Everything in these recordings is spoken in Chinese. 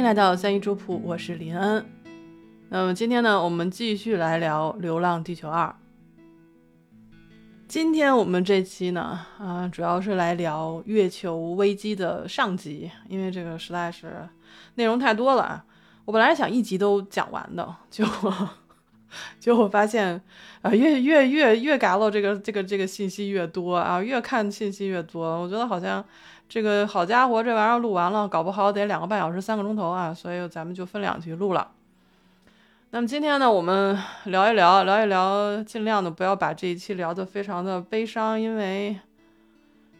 欢迎来到三一粥铺，我是林恩。那么今天呢，我们继续来聊《流浪地球二》。今天我们这期呢，啊，主要是来聊月球危机的上集，因为这个实在是内容太多了啊。我本来想一集都讲完的，就结果发现啊，越越越越改了，这个这个这个信息越多啊，越看信息越多，我觉得好像这个好家伙，这玩意儿录完了，搞不好得两个半小时、三个钟头啊，所以咱们就分两集录了。那么今天呢，我们聊一聊，聊一聊，尽量的不要把这一期聊得非常的悲伤，因为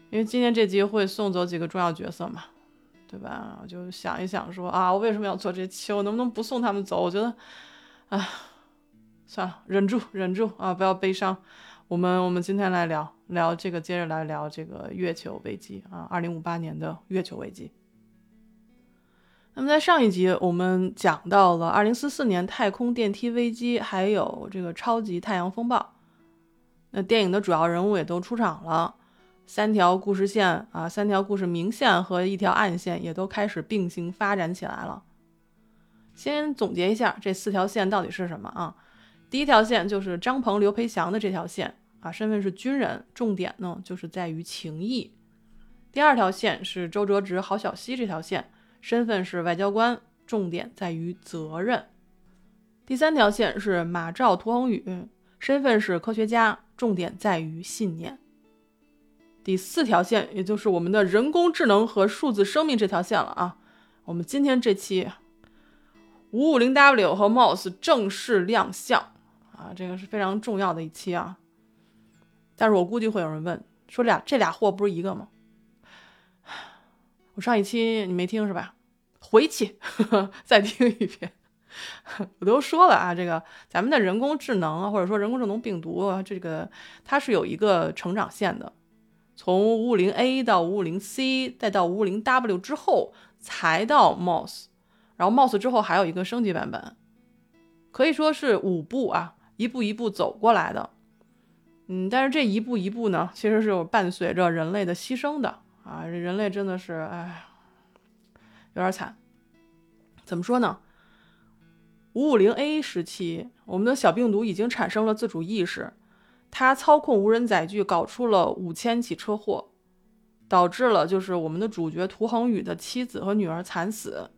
因为今天这集会送走几个重要角色嘛，对吧？我就想一想说啊，我为什么要做这期？我能不能不送他们走？我觉得，啊，算了，忍住，忍住啊，不要悲伤。我们我们今天来聊聊这个，接着来聊这个月球危机啊，二零五八年的月球危机。那么在上一集我们讲到了二零四四年太空电梯危机，还有这个超级太阳风暴。那电影的主要人物也都出场了，三条故事线啊，三条故事明线和一条暗线也都开始并行发展起来了。先总结一下这四条线到底是什么啊？第一条线就是张鹏、刘培祥的这条线啊，身份是军人，重点呢就是在于情谊。第二条线是周哲直、郝小西这条线。身份是外交官，重点在于责任。第三条线是马兆、涂恒宇，身份是科学家，重点在于信念。第四条线，也就是我们的人工智能和数字生命这条线了啊。我们今天这期五五零 W 和 MOS 正式亮相啊，这个是非常重要的一期啊。但是我估计会有人问，说俩这俩货不是一个吗？我上一期你没听是吧？回去 再听一遍。我都说了啊，这个咱们的人工智能啊，或者说人工智能病毒啊，这个它是有一个成长线的，从五五零 A 到五五零 C，再到五五零 W 之后才到 MOS，然后 MOS 之后还有一个升级版本，可以说是五步啊，一步一步走过来的。嗯，但是这一步一步呢，其实是有伴随着人类的牺牲的。啊，人类真的是，哎，有点惨。怎么说呢？五五零 A 时期，我们的小病毒已经产生了自主意识，它操控无人载具，搞出了五千起车祸，导致了就是我们的主角涂恒宇的妻子和女儿惨死。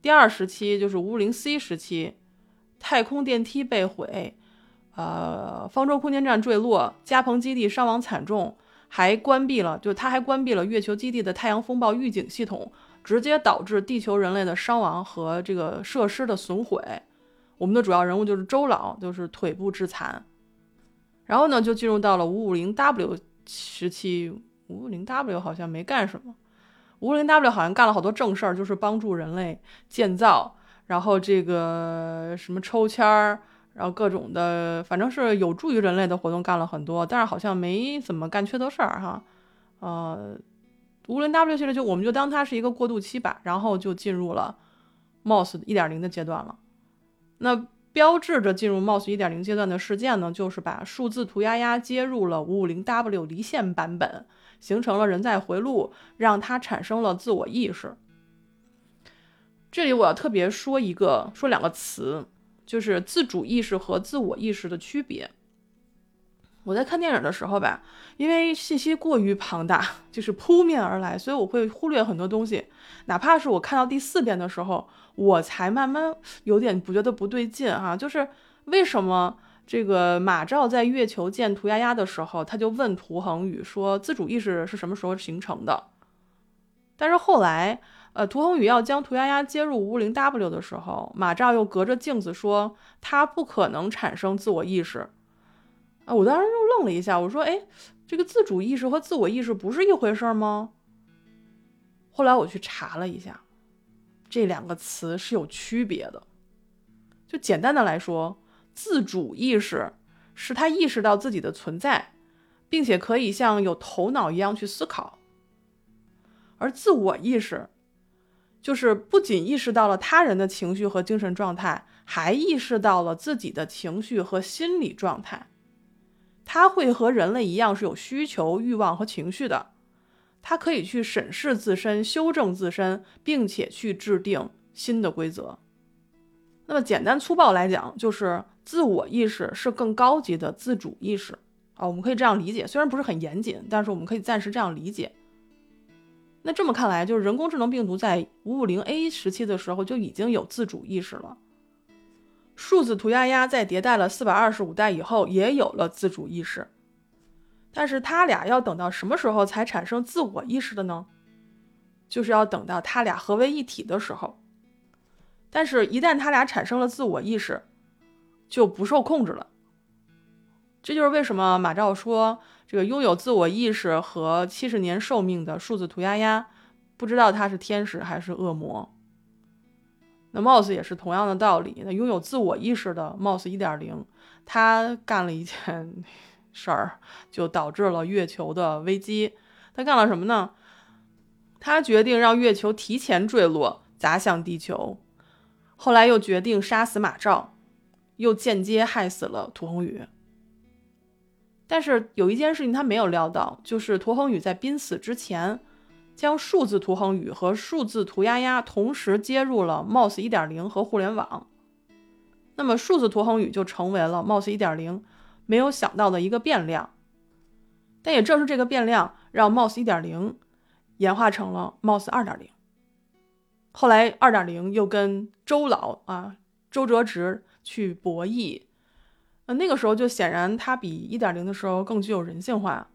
第二时期就是五五零 C 时期，太空电梯被毁，呃，方舟空间站坠落，加蓬基地伤亡惨重。还关闭了，就他还关闭了月球基地的太阳风暴预警系统，直接导致地球人类的伤亡和这个设施的损毁。我们的主要人物就是周老，就是腿部致残。然后呢，就进入到了五五零 W 时期。五五零 W 好像没干什么，五五零 W 好像干了好多正事儿，就是帮助人类建造，然后这个什么抽签儿。然后各种的，反正是有助于人类的活动干了很多，但是好像没怎么干缺德事儿哈。呃，无论 W 系列就我们就当它是一个过渡期吧，然后就进入了 MOS 一点零的阶段了。那标志着进入 MOS 一点零阶段的事件呢，就是把数字涂鸦鸦接入了五五零 W 离线版本，形成了人在回路，让它产生了自我意识。这里我要特别说一个，说两个词。就是自主意识和自我意识的区别。我在看电影的时候吧，因为信息过于庞大，就是扑面而来，所以我会忽略很多东西。哪怕是我看到第四遍的时候，我才慢慢有点不觉得不对劲哈。就是为什么这个马兆在月球见涂鸦鸦的时候，他就问涂恒宇说自主意识是什么时候形成的？但是后来。呃，涂恒宇要将涂丫丫接入五五零 W 的时候，马兆又隔着镜子说他不可能产生自我意识。啊，我当时就愣了一下，我说：“哎，这个自主意识和自我意识不是一回事吗？”后来我去查了一下，这两个词是有区别的。就简单的来说，自主意识是他意识到自己的存在，并且可以像有头脑一样去思考，而自我意识。就是不仅意识到了他人的情绪和精神状态，还意识到了自己的情绪和心理状态。他会和人类一样是有需求、欲望和情绪的，它可以去审视自身、修正自身，并且去制定新的规则。那么简单粗暴来讲，就是自我意识是更高级的自主意识啊，我们可以这样理解。虽然不是很严谨，但是我们可以暂时这样理解。那这么看来，就是人工智能病毒在五五零 A 时期的时候就已经有自主意识了。数字涂鸦鸦在迭代了四百二十五代以后，也有了自主意识。但是它俩要等到什么时候才产生自我意识的呢？就是要等到它俩合为一体的时候。但是，一旦它俩产生了自我意识，就不受控制了。这就是为什么马照说，这个拥有自我意识和七十年寿命的数字涂鸦鸦，不知道他是天使还是恶魔。那 Mouse 也是同样的道理。那拥有自我意识的 Mouse 一点零，他干了一件事儿，就导致了月球的危机。他干了什么呢？他决定让月球提前坠落，砸向地球。后来又决定杀死马照，又间接害死了涂恒宇。但是有一件事情他没有料到，就是涂恒宇在濒死之前，将数字涂恒宇和数字涂鸦鸦同时接入了 MOS 1.0和互联网。那么数字涂恒宇就成为了 MOS 1.0没有想到的一个变量。但也正是这个变量，让 MOS 1.0演化成了 MOS 2.0。后来，二点零又跟周老啊周哲直去博弈，呃，那个时候就显然他比一点零的时候更具有人性化，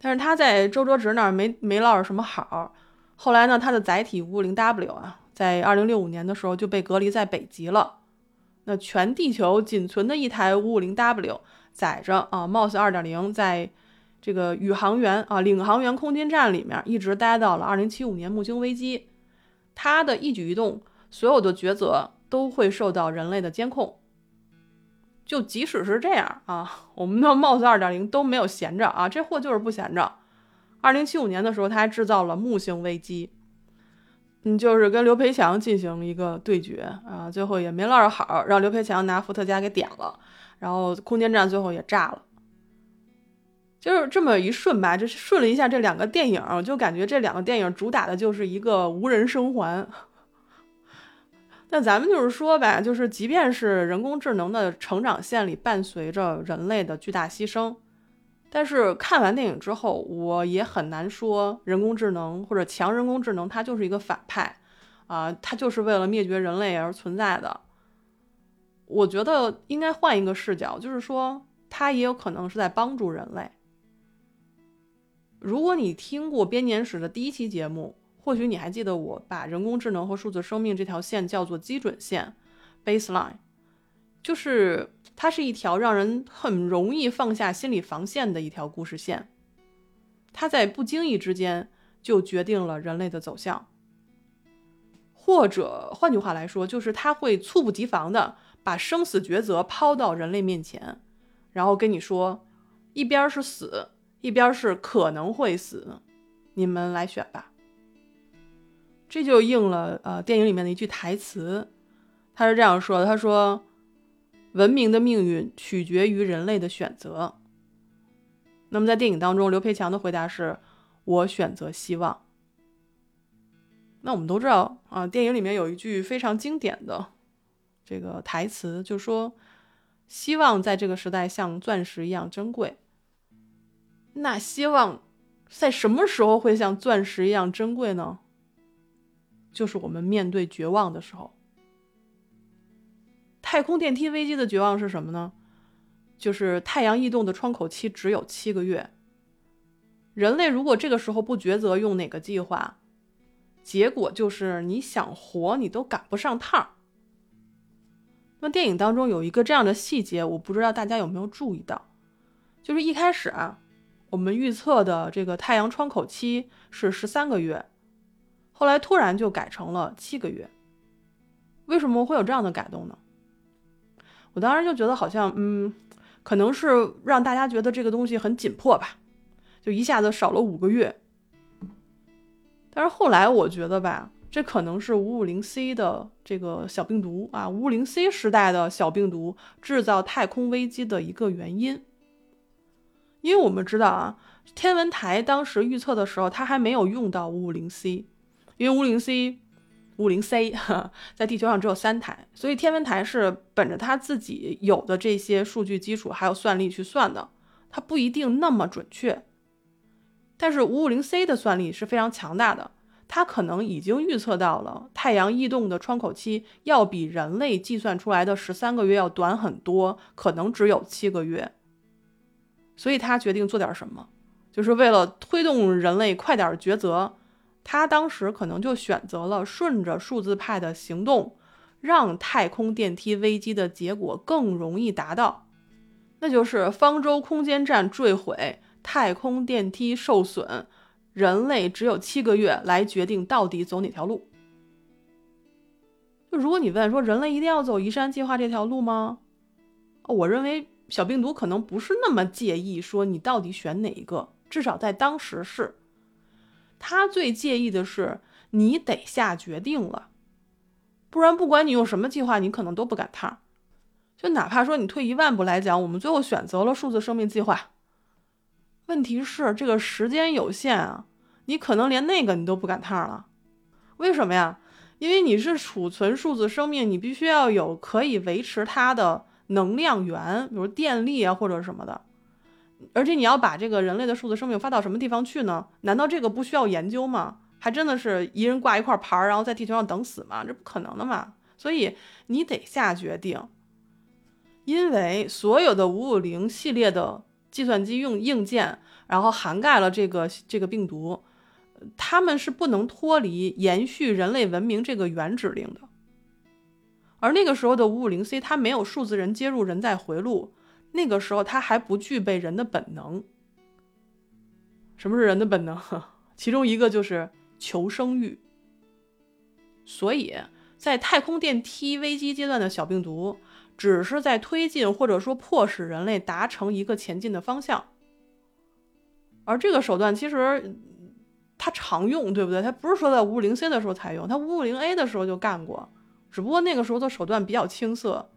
但是他在周哲直那儿没没落着什么好。后来呢，他的载体五五零 W 啊，在二零六五年的时候就被隔离在北极了。那全地球仅存的一台五五零 W 载着啊 MOS 二点零，在这个宇航员啊领航员空间站里面一直待到了二零七五年木星危机。他的一举一动，所有的抉择都会受到人类的监控。就即使是这样啊，我们的 MOS 二点零都没有闲着啊，这货就是不闲着。二零七五年的时候，他还制造了木星危机，嗯，就是跟刘培强进行一个对决啊，最后也没落着好，让刘培强拿伏特加给点了，然后空间站最后也炸了。就是这么一顺吧，就是顺了一下这两个电影，就感觉这两个电影主打的就是一个无人生还。那咱们就是说吧，就是即便是人工智能的成长线里伴随着人类的巨大牺牲，但是看完电影之后，我也很难说人工智能或者强人工智能它就是一个反派啊，它就是为了灭绝人类而存在的。我觉得应该换一个视角，就是说它也有可能是在帮助人类。如果你听过编年史的第一期节目，或许你还记得我把人工智能和数字生命这条线叫做基准线 （baseline），就是它是一条让人很容易放下心理防线的一条故事线。它在不经意之间就决定了人类的走向，或者换句话来说，就是它会猝不及防的把生死抉择抛到人类面前，然后跟你说，一边是死。一边是可能会死，你们来选吧。这就应了呃电影里面的一句台词，他是这样说的：“他说，文明的命运取决于人类的选择。”那么在电影当中，刘培强的回答是：“我选择希望。”那我们都知道啊，电影里面有一句非常经典的这个台词，就说：“希望在这个时代像钻石一样珍贵。”那希望在什么时候会像钻石一样珍贵呢？就是我们面对绝望的时候。太空电梯危机的绝望是什么呢？就是太阳异动的窗口期只有七个月。人类如果这个时候不抉择用哪个计划，结果就是你想活你都赶不上趟。那电影当中有一个这样的细节，我不知道大家有没有注意到，就是一开始啊。我们预测的这个太阳窗口期是十三个月，后来突然就改成了七个月。为什么会有这样的改动呢？我当时就觉得好像，嗯，可能是让大家觉得这个东西很紧迫吧，就一下子少了五个月。但是后来我觉得吧，这可能是五五零 C 的这个小病毒啊，五五零 C 时代的小病毒制造太空危机的一个原因。因为我们知道啊，天文台当时预测的时候，它还没有用到五五零 C，因为五零 C、五零 C 在地球上只有三台，所以天文台是本着它自己有的这些数据基础还有算力去算的，它不一定那么准确。但是五五零 C 的算力是非常强大的，它可能已经预测到了太阳异动的窗口期要比人类计算出来的十三个月要短很多，可能只有七个月。所以他决定做点什么，就是为了推动人类快点抉择。他当时可能就选择了顺着数字派的行动，让太空电梯危机的结果更容易达到，那就是方舟空间站坠毁。太空电梯受损，人类只有七个月来决定到底走哪条路。就如果你问说人类一定要走移山计划这条路吗？我认为小病毒可能不是那么介意说你到底选哪一个，至少在当时是。他最介意的是你得下决定了，不然不管你用什么计划，你可能都不赶趟。就哪怕说你退一万步来讲，我们最后选择了数字生命计划。问题是这个时间有限啊，你可能连那个你都不赶趟了，为什么呀？因为你是储存数字生命，你必须要有可以维持它的能量源，比如电力啊或者什么的，而且你要把这个人类的数字生命发到什么地方去呢？难道这个不需要研究吗？还真的是一人挂一块牌，然后在地球上等死吗？这不可能的嘛！所以你得下决定，因为所有的五五零系列的。计算机用硬件，然后涵盖了这个这个病毒，他们是不能脱离延续人类文明这个原指令的。而那个时候的五五零 C，它没有数字人接入人在回路，那个时候它还不具备人的本能。什么是人的本能？其中一个就是求生欲。所以在太空电梯危机阶段的小病毒。只是在推进或者说迫使人类达成一个前进的方向，而这个手段其实它常用，对不对？它不是说在五五零 C 的时候才用，它五五零 A 的时候就干过，只不过那个时候的手段比较青涩。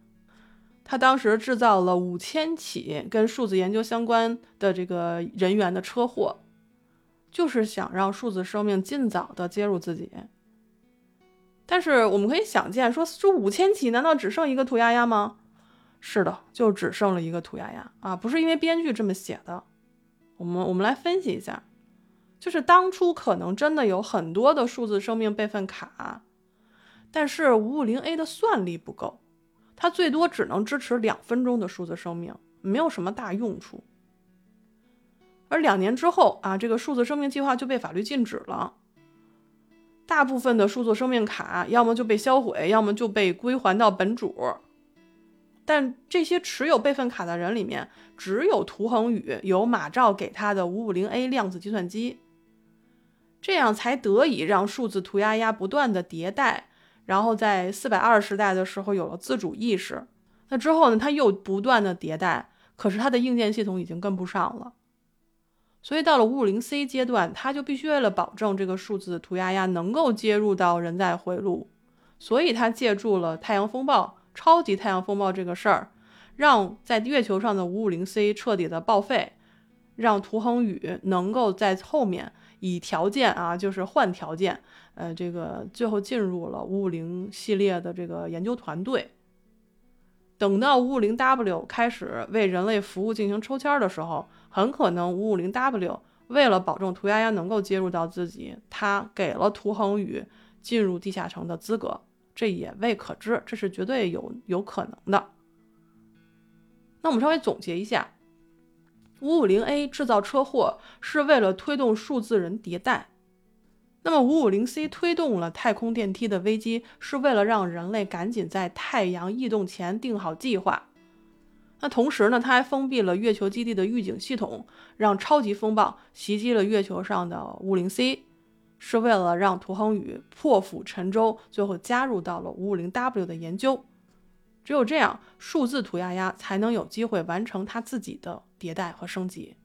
他当时制造了五千起跟数字研究相关的这个人员的车祸，就是想让数字生命尽早的接入自己。但是我们可以想见，说这五千起，难道只剩一个涂鸦鸦吗？是的，就只剩了一个涂鸦鸦啊！不是因为编剧这么写的。我们我们来分析一下，就是当初可能真的有很多的数字生命备份卡，但是五五零 A 的算力不够，它最多只能支持两分钟的数字生命，没有什么大用处。而两年之后啊，这个数字生命计划就被法律禁止了。大部分的数字生命卡要么就被销毁，要么就被归还到本主。但这些持有备份卡的人里面，只有涂恒宇有马照给他的五五零 A 量子计算机，这样才得以让数字涂鸦鸦不断的迭代，然后在四百二十代的时候有了自主意识。那之后呢，它又不断的迭代，可是它的硬件系统已经跟不上了。所以到了五五零 C 阶段，它就必须为了保证这个数字涂鸦鸦能够接入到人在回路，所以它借助了太阳风暴、超级太阳风暴这个事儿，让在月球上的五五零 C 彻底的报废，让涂恒宇能够在后面以条件啊，就是换条件，呃，这个最后进入了五五零系列的这个研究团队。等到五五零 W 开始为人类服务进行抽签的时候，很可能五五零 W 为了保证涂鸦鸦能够接入到自己，他给了涂恒宇进入地下城的资格，这也未可知，这是绝对有有可能的。那我们稍微总结一下，五五零 A 制造车祸是为了推动数字人迭代。那么，五五零 C 推动了太空电梯的危机，是为了让人类赶紧在太阳异动前定好计划。那同时呢，它还封闭了月球基地的预警系统，让超级风暴袭击了月球上的五五零 C，是为了让涂恒宇破釜沉舟，最后加入到了五五零 W 的研究。只有这样，数字涂鸦鸦才能有机会完成它自己的迭代和升级。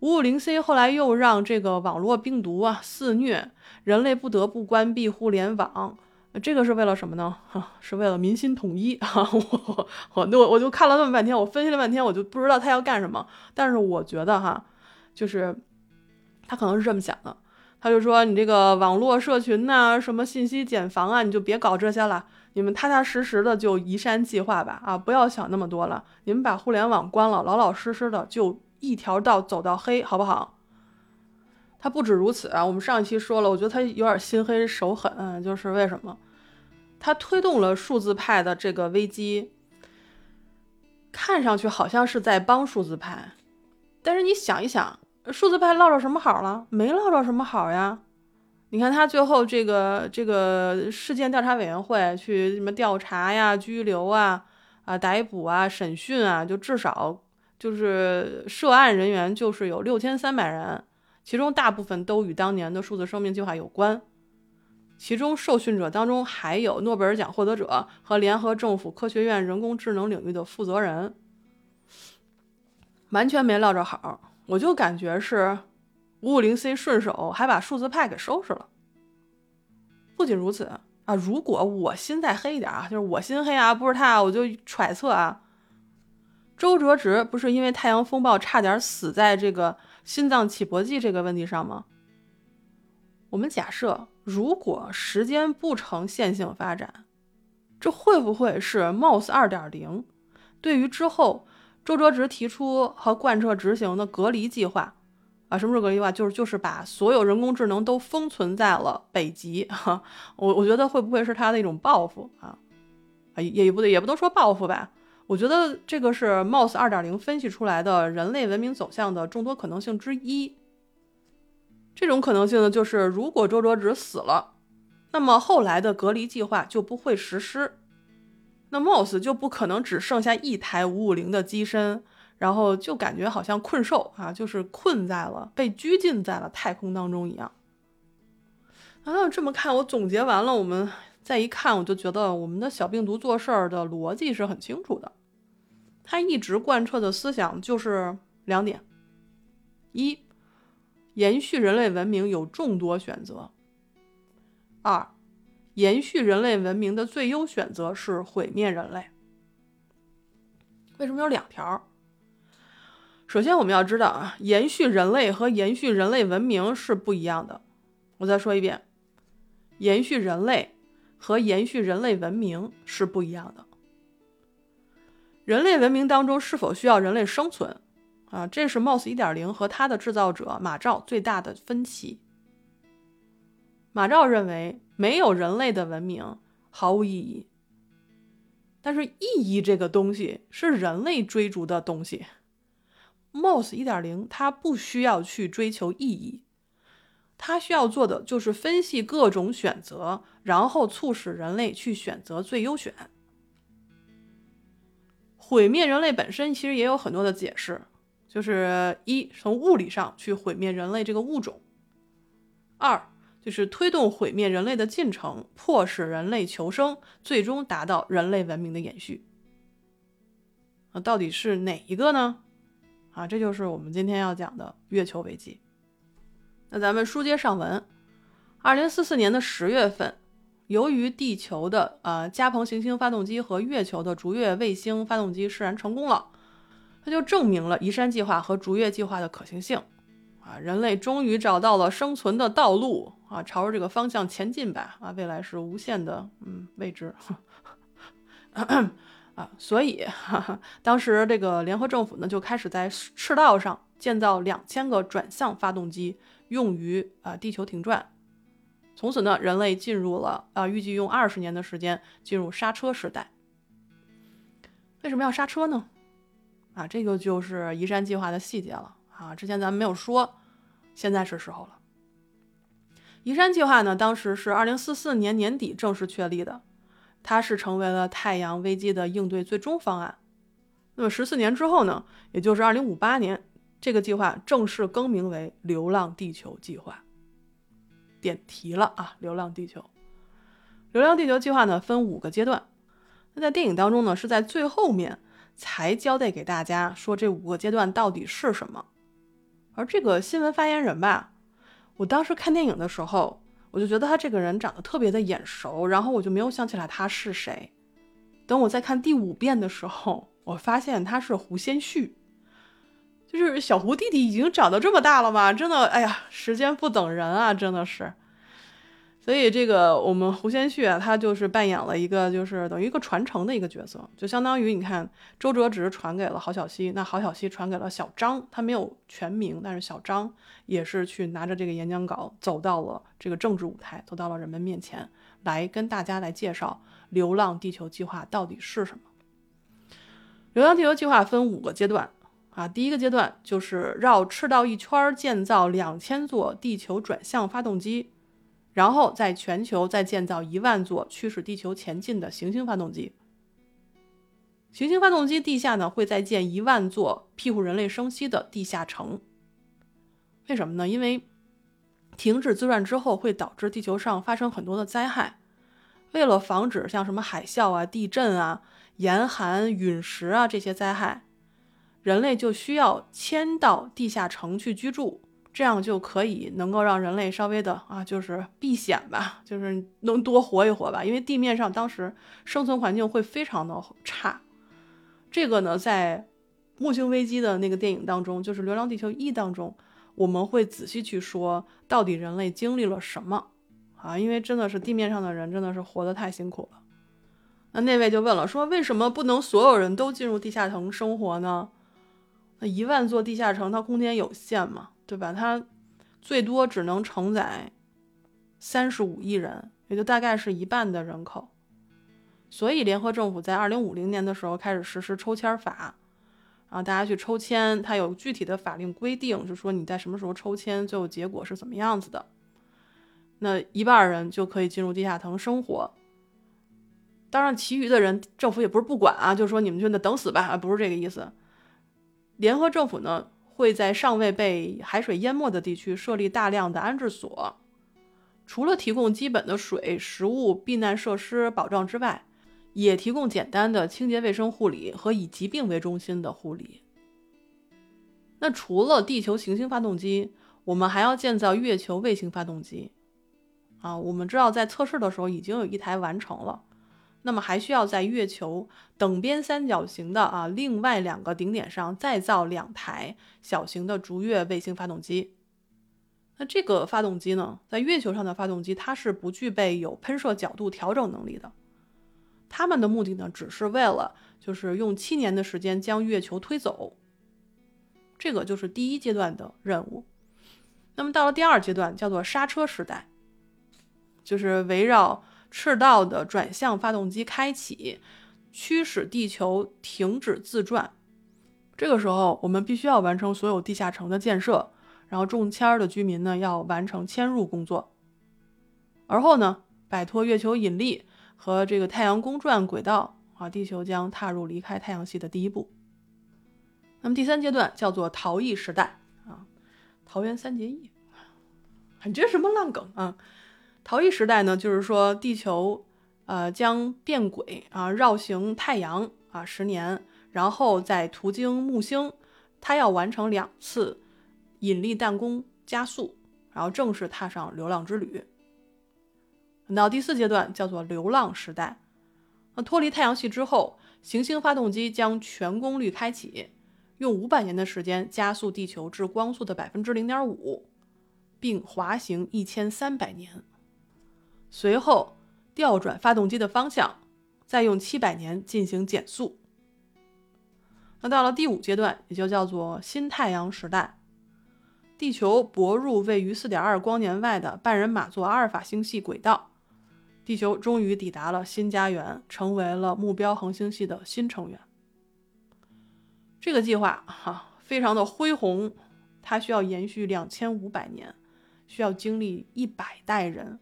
五五零 C 后来又让这个网络病毒啊肆虐，人类不得不关闭互联网，这个是为了什么呢？是为了民心统一 啊！我我我我就看了那么半天，我分析了半天，我就不知道他要干什么。但是我觉得哈，就是他可能是这么想的，他就说你这个网络社群呐，什么信息茧房啊，你就别搞这些了，你们踏踏实实的就移山计划吧啊，不要想那么多了，你们把互联网关了，老老实实的就一条道走到黑，好不好？他不止如此啊！我们上一期说了，我觉得他有点心黑手狠，就是为什么？他推动了数字派的这个危机，看上去好像是在帮数字派，但是你想一想，数字派落着什么好了？没落着什么好呀！你看他最后这个这个事件调查委员会去什么调查呀、拘留啊、啊逮捕啊、审讯啊，就至少就是涉案人员就是有六千三百人。其中大部分都与当年的数字生命计划有关，其中受训者当中还有诺贝尔奖获得者和联合政府科学院人工智能领域的负责人，完全没落着好。我就感觉是五五零 C 顺手还把数字派给收拾了。不仅如此啊，如果我心再黑一点啊，就是我心黑啊，不是他，我就揣测啊，周哲直不是因为太阳风暴差点死在这个。心脏起搏器这个问题上吗？我们假设，如果时间不成线性发展，这会不会是 MOS 二点零对于之后周哲直提出和贯彻执行的隔离计划啊？什么是隔离计划？就是就是把所有人工智能都封存在了北极。哈，我我觉得会不会是他的一种报复啊？啊，也也不对，也不能说报复吧。我觉得这个是 MOS 二点零分析出来的人类文明走向的众多可能性之一。这种可能性呢，就是如果周哲直死了，那么后来的隔离计划就不会实施，那 MOS 就不可能只剩下一台五五零的机身，然后就感觉好像困兽啊，就是困在了、被拘禁在了太空当中一样。啊，这么看，我总结完了，我们再一看，我就觉得我们的小病毒做事儿的逻辑是很清楚的。他一直贯彻的思想就是两点：一，延续人类文明有众多选择；二，延续人类文明的最优选择是毁灭人类。为什么有两条？首先，我们要知道啊，延续人类和延续人类文明是不一样的。我再说一遍，延续人类和延续人类文明是不一样的。人类文明当中是否需要人类生存？啊，这是 MOS 1.0和它的制造者马兆最大的分歧。马兆认为没有人类的文明毫无意义，但是意义这个东西是人类追逐的东西。MOS 1.0它不需要去追求意义，它需要做的就是分析各种选择，然后促使人类去选择最优选。毁灭人类本身其实也有很多的解释，就是一从物理上去毁灭人类这个物种，二就是推动毁灭人类的进程，迫使人类求生，最终达到人类文明的延续。那到底是哪一个呢？啊，这就是我们今天要讲的月球危机。那咱们书接上文，二零四四年的十月份。由于地球的呃加蓬行星发动机和月球的逐月卫星发动机试燃成功了，它就证明了移山计划和逐月计划的可行性啊！人类终于找到了生存的道路啊，朝着这个方向前进吧啊！未来是无限的，嗯，未知啊！所以哈哈，当时这个联合政府呢就开始在赤道上建造两千个转向发动机，用于啊地球停转。从此呢，人类进入了啊，预计用二十年的时间进入刹车时代。为什么要刹车呢？啊，这个就是移山计划的细节了啊。之前咱们没有说，现在是时候了。移山计划呢，当时是二零四四年年底正式确立的，它是成为了太阳危机的应对最终方案。那么十四年之后呢，也就是二零五八年，这个计划正式更名为“流浪地球计划”。点题了啊！流浪地球，流浪地球计划呢分五个阶段。那在电影当中呢，是在最后面才交代给大家说这五个阶段到底是什么。而这个新闻发言人吧，我当时看电影的时候，我就觉得他这个人长得特别的眼熟，然后我就没有想起来他是谁。等我再看第五遍的时候，我发现他是胡先煦，就是小胡弟弟已经长到这么大了吗？真的，哎呀，时间不等人啊，真的是。所以这个我们胡先煦啊，他就是扮演了一个就是等于一个传承的一个角色，就相当于你看周哲直传给了郝小西，那郝小西传给了小张，他没有全名，但是小张也是去拿着这个演讲稿走到了这个政治舞台，走到了人们面前，来跟大家来介绍《流浪地球计划》到底是什么。《流浪地球计划》分五个阶段啊，第一个阶段就是绕赤道一圈建造两千座地球转向发动机。然后在全球再建造一万座驱使地球前进的行星发动机。行星发动机地下呢，会再建一万座庇护人类生息的地下城。为什么呢？因为停止自转之后会导致地球上发生很多的灾害。为了防止像什么海啸啊、地震啊、严寒、陨石啊这些灾害，人类就需要迁到地下城去居住。这样就可以能够让人类稍微的啊，就是避险吧，就是能多活一活吧。因为地面上当时生存环境会非常的差。这个呢，在木星危机的那个电影当中，就是《流浪地球一》当中，我们会仔细去说到底人类经历了什么啊？因为真的是地面上的人真的是活得太辛苦了。那那位就问了，说为什么不能所有人都进入地下城生活呢？那一万座地下城，它空间有限嘛？对吧？它最多只能承载三十五亿人，也就大概是一半的人口。所以，联合政府在二零五零年的时候开始实施抽签法，然后大家去抽签，它有具体的法令规定，就说你在什么时候抽签，最后结果是怎么样子的。那一半人就可以进入地下城生活。当然，其余的人政府也不是不管啊，就是说你们就那等死吧，不是这个意思。联合政府呢？会在尚未被海水淹没的地区设立大量的安置所，除了提供基本的水、食物、避难设施保障之外，也提供简单的清洁卫生护理和以疾病为中心的护理。那除了地球行星发动机，我们还要建造月球卫星发动机。啊，我们知道在测试的时候已经有一台完成了。那么还需要在月球等边三角形的啊另外两个顶点上再造两台小型的逐月卫星发动机。那这个发动机呢，在月球上的发动机它是不具备有喷射角度调整能力的。他们的目的呢，只是为了就是用七年的时间将月球推走。这个就是第一阶段的任务。那么到了第二阶段，叫做刹车时代，就是围绕。赤道的转向发动机开启，驱使地球停止自转。这个时候，我们必须要完成所有地下城的建设，然后中签的居民呢要完成迁入工作。而后呢，摆脱月球引力和这个太阳公转轨道啊，地球将踏入离开太阳系的第一步。那么第三阶段叫做逃逸时代啊，桃园三结义，你这什么烂梗啊？逃逸时代呢，就是说地球，呃，将变轨啊，绕行太阳啊十年，然后再途经木星，它要完成两次引力弹弓加速，然后正式踏上流浪之旅。到第四阶段叫做流浪时代，那脱离太阳系之后，行星发动机将全功率开启，用五百年的时间加速地球至光速的百分之零点五，并滑行一千三百年。随后调转发动机的方向，再用七百年进行减速。那到了第五阶段，也就叫做新太阳时代，地球泊入位于四点二光年外的半人马座阿尔法星系轨道，地球终于抵达了新家园，成为了目标恒星系的新成员。这个计划哈非常的恢宏，它需要延续两千五百年，需要经历一百代人。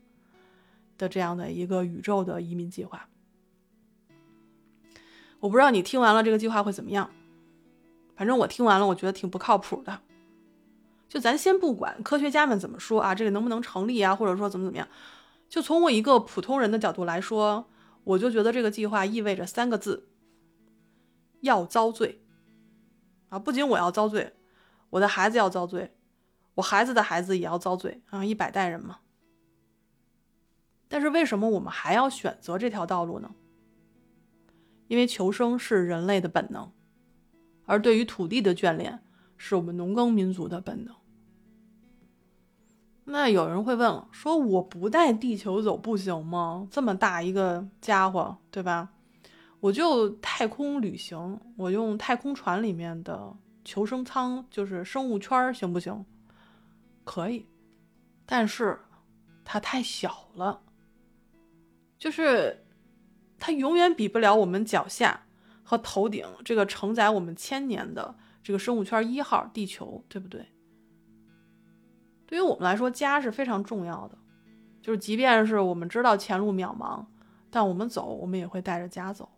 的这样的一个宇宙的移民计划，我不知道你听完了这个计划会怎么样。反正我听完了，我觉得挺不靠谱的。就咱先不管科学家们怎么说啊，这个能不能成立啊，或者说怎么怎么样，就从我一个普通人的角度来说，我就觉得这个计划意味着三个字：要遭罪啊！不仅我要遭罪，我的孩子要遭罪，我孩子的孩子也要遭罪啊！一百代人嘛。但是为什么我们还要选择这条道路呢？因为求生是人类的本能，而对于土地的眷恋是我们农耕民族的本能。那有人会问了，说我不带地球走不行吗？这么大一个家伙，对吧？我就太空旅行，我用太空船里面的求生舱，就是生物圈，行不行？可以，但是它太小了，就是它永远比不了我们脚下和头顶这个承载我们千年的这个生物圈一号地球，对不对？对于我们来说，家是非常重要的。就是即便是我们知道前路渺茫，但我们走，我们也会带着家走。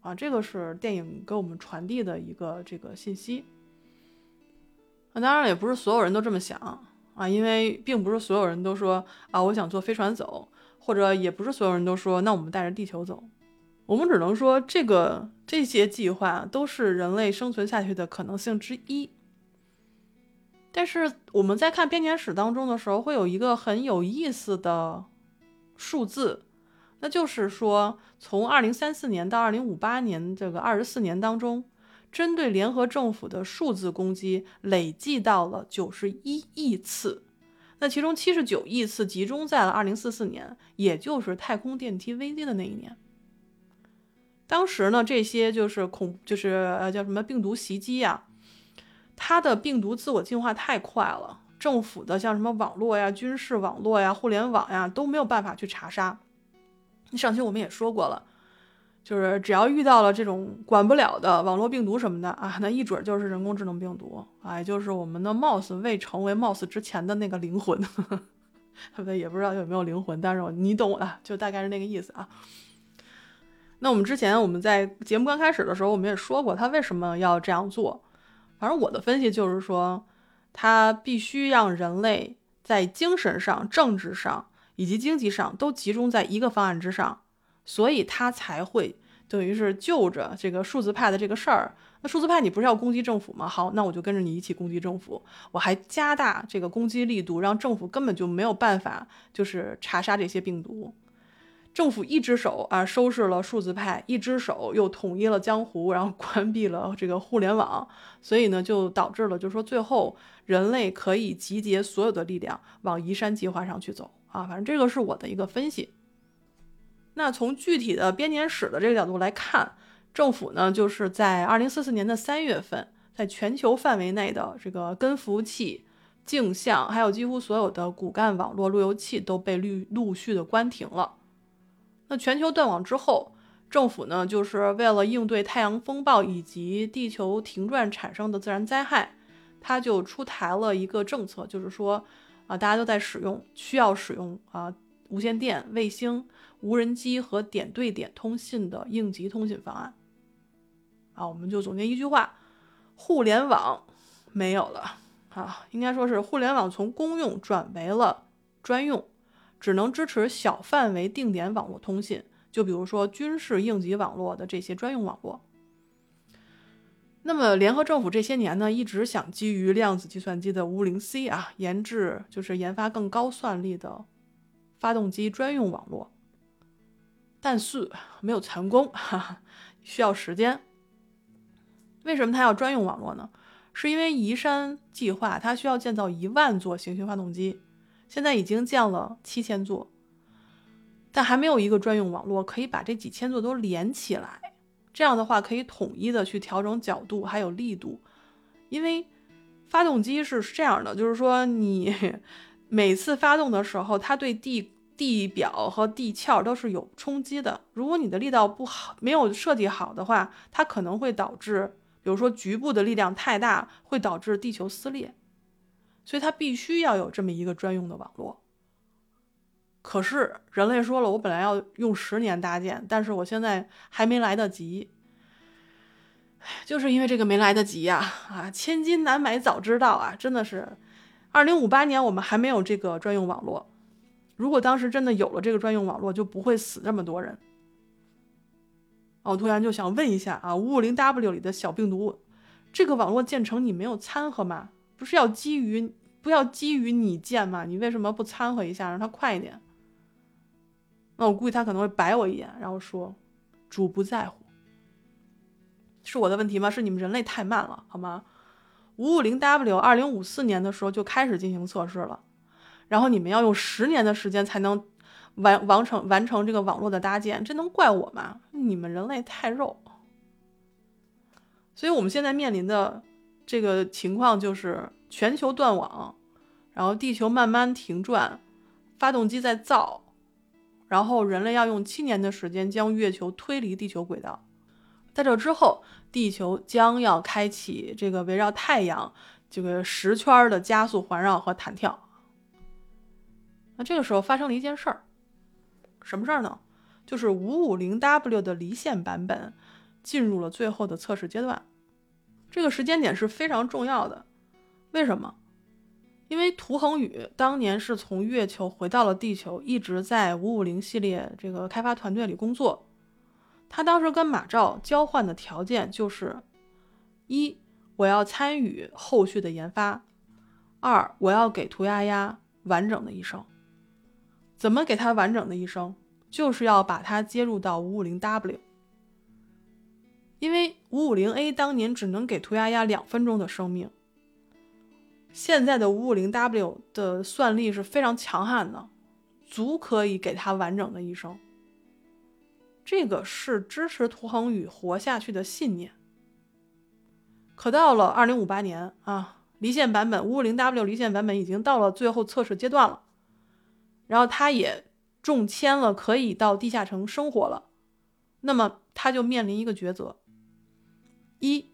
啊，这个是电影给我们传递的一个这个信息。那当然也不是所有人都这么想啊，因为并不是所有人都说啊，我想坐飞船走，或者也不是所有人都说那我们带着地球走。我们只能说，这个这些计划都是人类生存下去的可能性之一。但是我们在看编年史当中的时候，会有一个很有意思的数字，那就是说，从二零三四年到二零五八年这个二十四年当中，针对联合政府的数字攻击累计到了九十一亿次，那其中七十九亿次集中在了二零四四年，也就是太空电梯危机的那一年。当时呢，这些就是恐，就是呃叫什么病毒袭击呀。它的病毒自我进化太快了，政府的像什么网络呀、军事网络呀、互联网呀都没有办法去查杀。上期我们也说过了，就是只要遇到了这种管不了的网络病毒什么的啊，那一准就是人工智能病毒啊，也就是我们的 Mouse 未成为 Mouse 之前的那个灵魂，对 不对？也不知道有没有灵魂，但是我你懂的，就大概是那个意思啊。那我们之前我们在节目刚开始的时候，我们也说过，他为什么要这样做。反正我的分析就是说，他必须让人类在精神上、政治上以及经济上都集中在一个方案之上，所以他才会等于是就着这个数字派的这个事儿。那数字派你不是要攻击政府吗？好，那我就跟着你一起攻击政府，我还加大这个攻击力度，让政府根本就没有办法就是查杀这些病毒。政府一只手啊收拾了数字派，一只手又统一了江湖，然后关闭了这个互联网，所以呢，就导致了，就是说最后人类可以集结所有的力量往移山计划上去走啊。反正这个是我的一个分析。那从具体的编年史的这个角度来看，政府呢就是在二零四四年的三月份，在全球范围内的这个根服务器、镜像，还有几乎所有的骨干网络路由器都被陆陆续的关停了。那全球断网之后，政府呢，就是为了应对太阳风暴以及地球停转产生的自然灾害，它就出台了一个政策，就是说，啊，大家都在使用，需要使用啊，无线电、卫星、无人机和点对点通信的应急通信方案。啊，我们就总结一句话：互联网没有了啊，应该说是互联网从公用转为了专用。只能支持小范围定点网络通信，就比如说军事应急网络的这些专用网络。那么，联合政府这些年呢，一直想基于量子计算机的五零 C 啊，研制就是研发更高算力的发动机专用网络，但是没有成功，哈哈，需要时间。为什么它要专用网络呢？是因为移山计划它需要建造一万座行星发动机。现在已经建了七千座，但还没有一个专用网络可以把这几千座都连起来。这样的话，可以统一的去调整角度还有力度。因为发动机是这样的，就是说你 每次发动的时候，它对地地表和地壳都是有冲击的。如果你的力道不好，没有设计好的话，它可能会导致，比如说局部的力量太大，会导致地球撕裂。所以它必须要有这么一个专用的网络。可是人类说了，我本来要用十年搭建，但是我现在还没来得及。就是因为这个没来得及呀！啊，千金难买早知道啊！真的是，二零五八年我们还没有这个专用网络。如果当时真的有了这个专用网络，就不会死这么多人。我突然就想问一下啊，五五零 W 里的小病毒，这个网络建成你没有掺和吗？不是要基于不要基于你建吗？你为什么不掺和一下，让它快一点？那我估计他可能会白我一眼，然后说：“主不在乎，是我的问题吗？是你们人类太慢了，好吗？”五五零 W 二零五四年的时候就开始进行测试了，然后你们要用十年的时间才能完完成完成这个网络的搭建，这能怪我吗？你们人类太肉。所以我们现在面临的这个情况就是全球断网，然后地球慢慢停转，发动机在造，然后人类要用七年的时间将月球推离地球轨道，在这之后。地球将要开启这个围绕太阳这个十圈的加速环绕和弹跳。那这个时候发生了一件事儿，什么事儿呢？就是五五零 W 的离线版本进入了最后的测试阶段。这个时间点是非常重要的。为什么？因为涂恒宇当年是从月球回到了地球，一直在五五零系列这个开发团队里工作。他当时跟马兆交换的条件就是：一，我要参与后续的研发；二，我要给涂鸦鸦完整的一生。怎么给他完整的一生？就是要把它接入到五五零 W，因为五五零 A 当年只能给涂鸦鸦两分钟的生命，现在的五五零 W 的算力是非常强悍的，足可以给他完整的一生。这个是支持涂恒宇活下去的信念。可到了二零五八年啊，离线版本五五零 W 离线版本已经到了最后测试阶段了，然后他也中签了，可以到地下城生活了。那么他就面临一个抉择：一，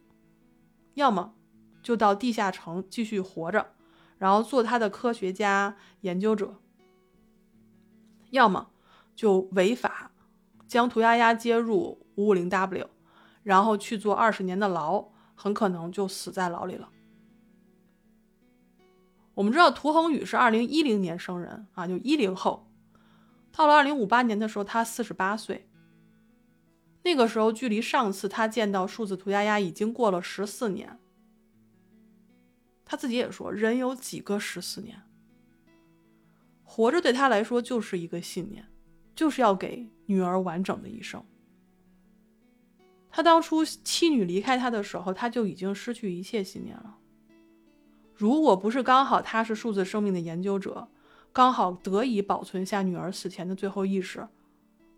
要么就到地下城继续活着，然后做他的科学家研究者；要么就违法。将涂鸦鸦接入五五零 W，然后去做二十年的牢，很可能就死在牢里了。我们知道涂恒宇是二零一零年生人啊，就一零后。到了二零五八年的时候，他四十八岁。那个时候，距离上次他见到数字涂鸦鸦已经过了十四年。他自己也说：“人有几个十四年？活着对他来说就是一个信念。”就是要给女儿完整的一生。他当初妻女离开他的时候，他就已经失去一切信念了。如果不是刚好他是数字生命的研究者，刚好得以保存下女儿死前的最后意识，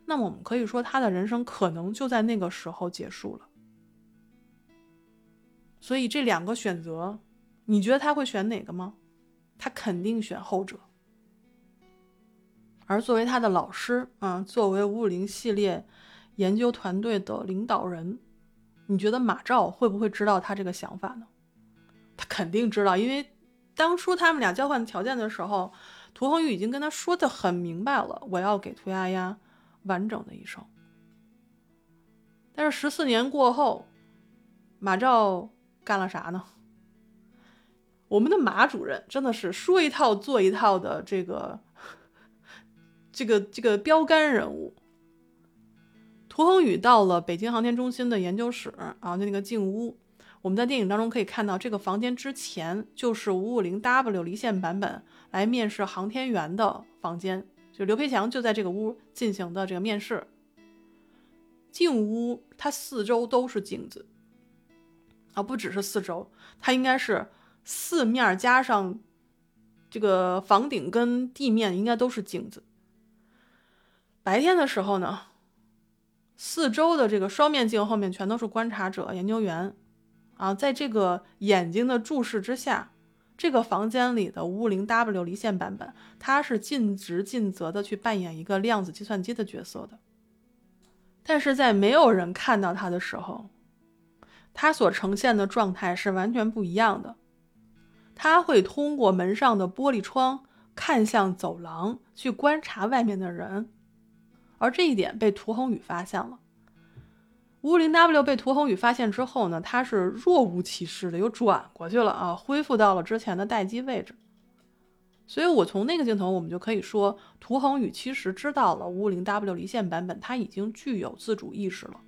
那么我们可以说他的人生可能就在那个时候结束了。所以这两个选择，你觉得他会选哪个吗？他肯定选后者。而作为他的老师啊，作为五五零系列研究团队的领导人，你觉得马兆会不会知道他这个想法呢？他肯定知道，因为当初他们俩交换条件的时候，涂恒宇已经跟他说的很明白了，我要给涂丫丫完整的一生。但是十四年过后，马照干了啥呢？我们的马主任真的是说一套做一套的这个。这个这个标杆人物，涂恒宇到了北京航天中心的研究室啊，就那个静屋。我们在电影当中可以看到，这个房间之前就是五五零 W 离线版本来面试航天员的房间，就刘培强就在这个屋进行的这个面试。镜屋它四周都是镜子啊，不只是四周，它应该是四面加上这个房顶跟地面应该都是镜子。白天的时候呢，四周的这个双面镜后面全都是观察者、研究员，啊，在这个眼睛的注视之下，这个房间里的五五零 W 离线版本，它是尽职尽责的去扮演一个量子计算机的角色的。但是在没有人看到它的时候，它所呈现的状态是完全不一样的。它会通过门上的玻璃窗看向走廊，去观察外面的人。而这一点被涂恒宇发现了。五五零 W 被涂恒宇发现之后呢，他是若无其事的又转过去了啊，恢复到了之前的待机位置。所以，我从那个镜头，我们就可以说，涂恒宇其实知道了五五零 W 离线版本，他已经具有自主意识了。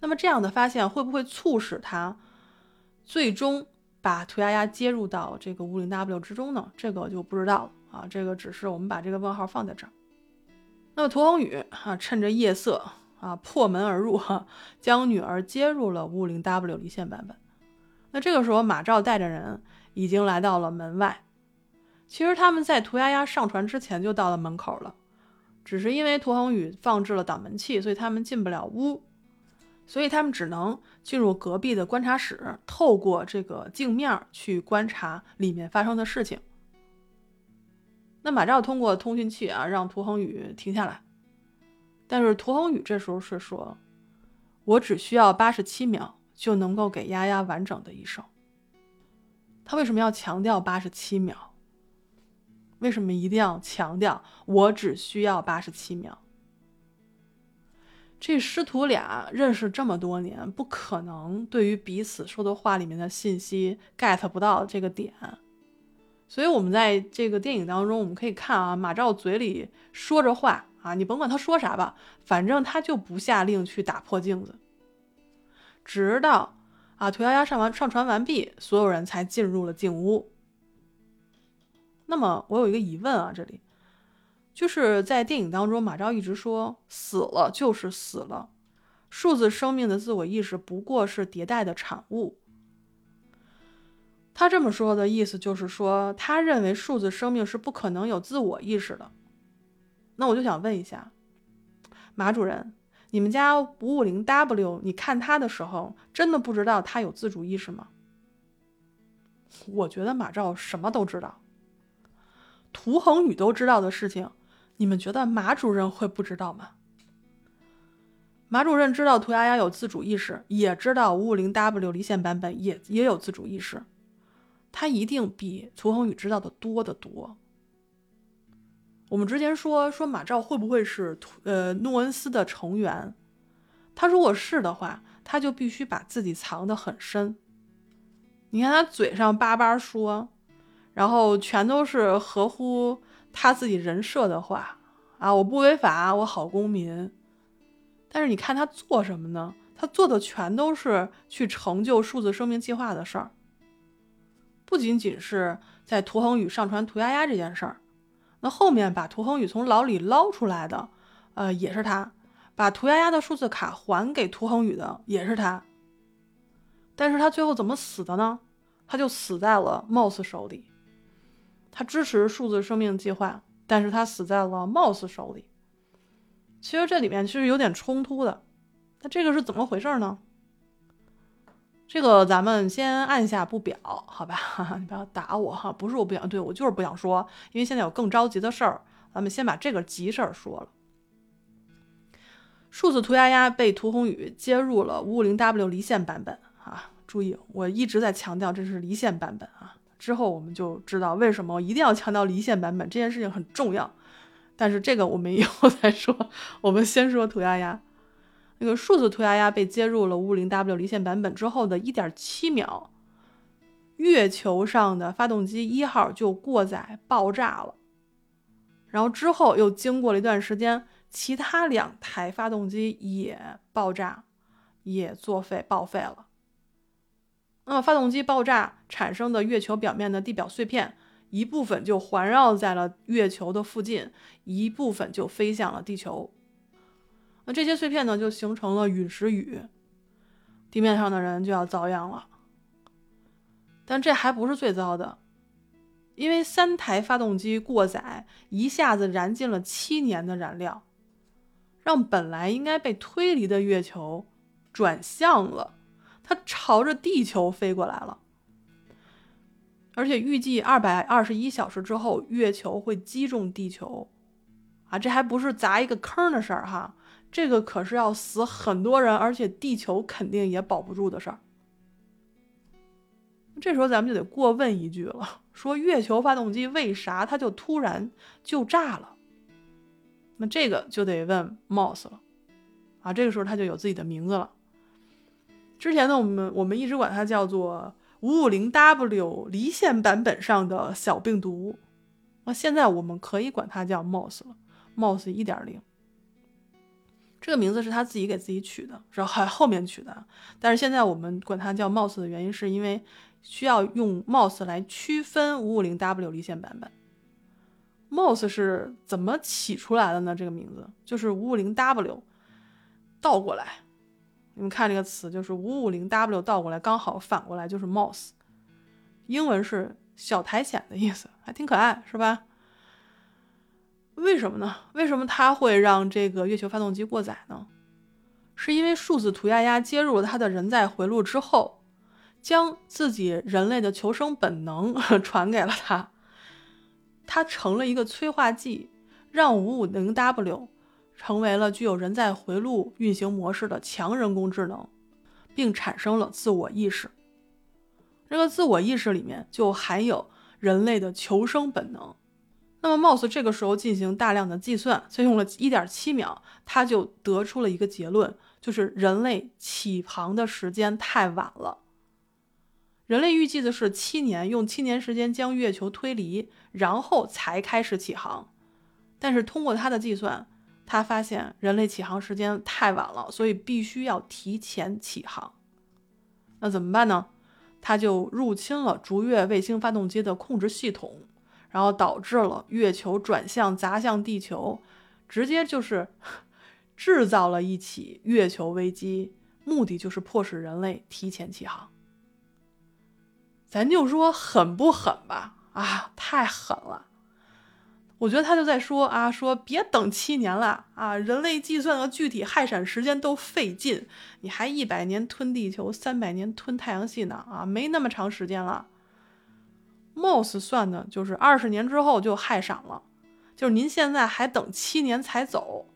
那么，这样的发现会不会促使他最终把涂鸦鸦接入到这个五五零 W 之中呢？这个就不知道了啊，这个只是我们把这个问号放在这儿。那么涂恒宇啊，趁着夜色啊，破门而入，哈，将女儿接入了五五零 W 离线版本。那这个时候，马照带着人已经来到了门外。其实他们在涂丫丫上船之前就到了门口了，只是因为涂恒宇放置了挡门器，所以他们进不了屋，所以他们只能进入隔壁的观察室，透过这个镜面去观察里面发生的事情。那马照通过通讯器啊，让涂恒宇停下来。但是涂恒宇这时候是说：“我只需要八十七秒就能够给丫丫完整的一生。”他为什么要强调八十七秒？为什么一定要强调我只需要八十七秒？这师徒俩认识这么多年，不可能对于彼此说的话里面的信息 get 不到这个点。所以，我们在这个电影当中，我们可以看啊，马照嘴里说着话啊，你甭管他说啥吧，反正他就不下令去打破镜子。直到啊，涂丫丫上完上传完毕，所有人才进入了镜屋。那么，我有一个疑问啊，这里就是在电影当中，马昭一直说死了就是死了，数字生命的自我意识不过是迭代的产物。他这么说的意思就是说，他认为数字生命是不可能有自我意识的。那我就想问一下，马主任，你们家五五零 W，你看他的时候，真的不知道他有自主意识吗？我觉得马照什么都知道，涂恒宇都知道的事情，你们觉得马主任会不知道吗？马主任知道涂丫丫有自主意识，也知道五五零 W 离线版本也也有自主意识。他一定比涂恒宇知道的多得多。我们之前说说马照会不会是呃诺恩斯的成员？他如果是的话，他就必须把自己藏得很深。你看他嘴上叭叭说，然后全都是合乎他自己人设的话啊，我不违法，我好公民。但是你看他做什么呢？他做的全都是去成就数字生命计划的事儿。不仅仅是在涂恒宇上传涂丫丫这件事儿，那后面把涂恒宇从牢里捞出来的，呃，也是他；把涂丫丫的数字卡还给涂恒宇的，也是他。但是他最后怎么死的呢？他就死在了 Moss 手里。他支持数字生命计划，但是他死在了 Moss 手里。其实这里面其实有点冲突的。那这个是怎么回事呢？这个咱们先按下不表，好吧？哈 哈你不要打我哈，不是我不想，对我就是不想说，因为现在有更着急的事儿。咱们先把这个急事儿说了。数字涂鸦鸦被涂红宇接入了五五零 W 离线版本啊！注意，我一直在强调这是离线版本啊。之后我们就知道为什么一定要强调离线版本这件事情很重要。但是这个我们以后再说，我们先说涂鸦鸦。那个数字涂鸦鸭被接入了五五零 W 离线版本之后的一点七秒，月球上的发动机一号就过载爆炸了。然后之后又经过了一段时间，其他两台发动机也爆炸，也作废报废了。那么发动机爆炸产生的月球表面的地表碎片，一部分就环绕在了月球的附近，一部分就飞向了地球。那这些碎片呢，就形成了陨石雨，地面上的人就要遭殃了。但这还不是最糟的，因为三台发动机过载，一下子燃尽了七年的燃料，让本来应该被推离的月球转向了，它朝着地球飞过来了。而且预计二百二十一小时之后，月球会击中地球，啊，这还不是砸一个坑的事儿哈。这个可是要死很多人，而且地球肯定也保不住的事儿。这时候咱们就得过问一句了：说月球发动机为啥它就突然就炸了？那这个就得问 Moss 了啊！这个时候他就有自己的名字了。之前呢，我们我们一直管它叫做五五零 W 离线版本上的小病毒，那现在我们可以管它叫 Moss 了，Moss 一点零。这个名字是他自己给自己取的，是后后面取的。但是现在我们管它叫 Mouse 的原因，是因为需要用 Mouse 来区分 550W 离线版本。，Moss 是怎么起出来的呢？这个名字就是五五零 W 倒过来，你们看这个词就是五五零 W 倒过来，刚好反过来就是 Moss，英文是小苔藓的意思，还挺可爱，是吧？为什么呢？为什么它会让这个月球发动机过载呢？是因为数字涂鸦鸦接入了它的人在回路之后，将自己人类的求生本能 传给了他，他成了一个催化剂，让五五零 W 成为了具有人在回路运行模式的强人工智能，并产生了自我意识。这个自我意识里面就含有人类的求生本能。那么，Moss 这个时候进行大量的计算，才用了一点七秒，他就得出了一个结论，就是人类起航的时间太晚了。人类预计的是七年，用七年时间将月球推离，然后才开始起航。但是通过他的计算，他发现人类起航时间太晚了，所以必须要提前起航。那怎么办呢？他就入侵了逐月卫星发动机的控制系统。然后导致了月球转向砸向地球，直接就是 制造了一起月球危机，目的就是迫使人类提前起航。咱就说狠不狠吧？啊，太狠了！我觉得他就在说啊，说别等七年了啊，人类计算的具体氦闪时间都费劲，你还一百年吞地球，三百年吞太阳系呢啊，没那么长时间了。Moss 算的就是二十年之后就害闪了，就是您现在还等七年才走，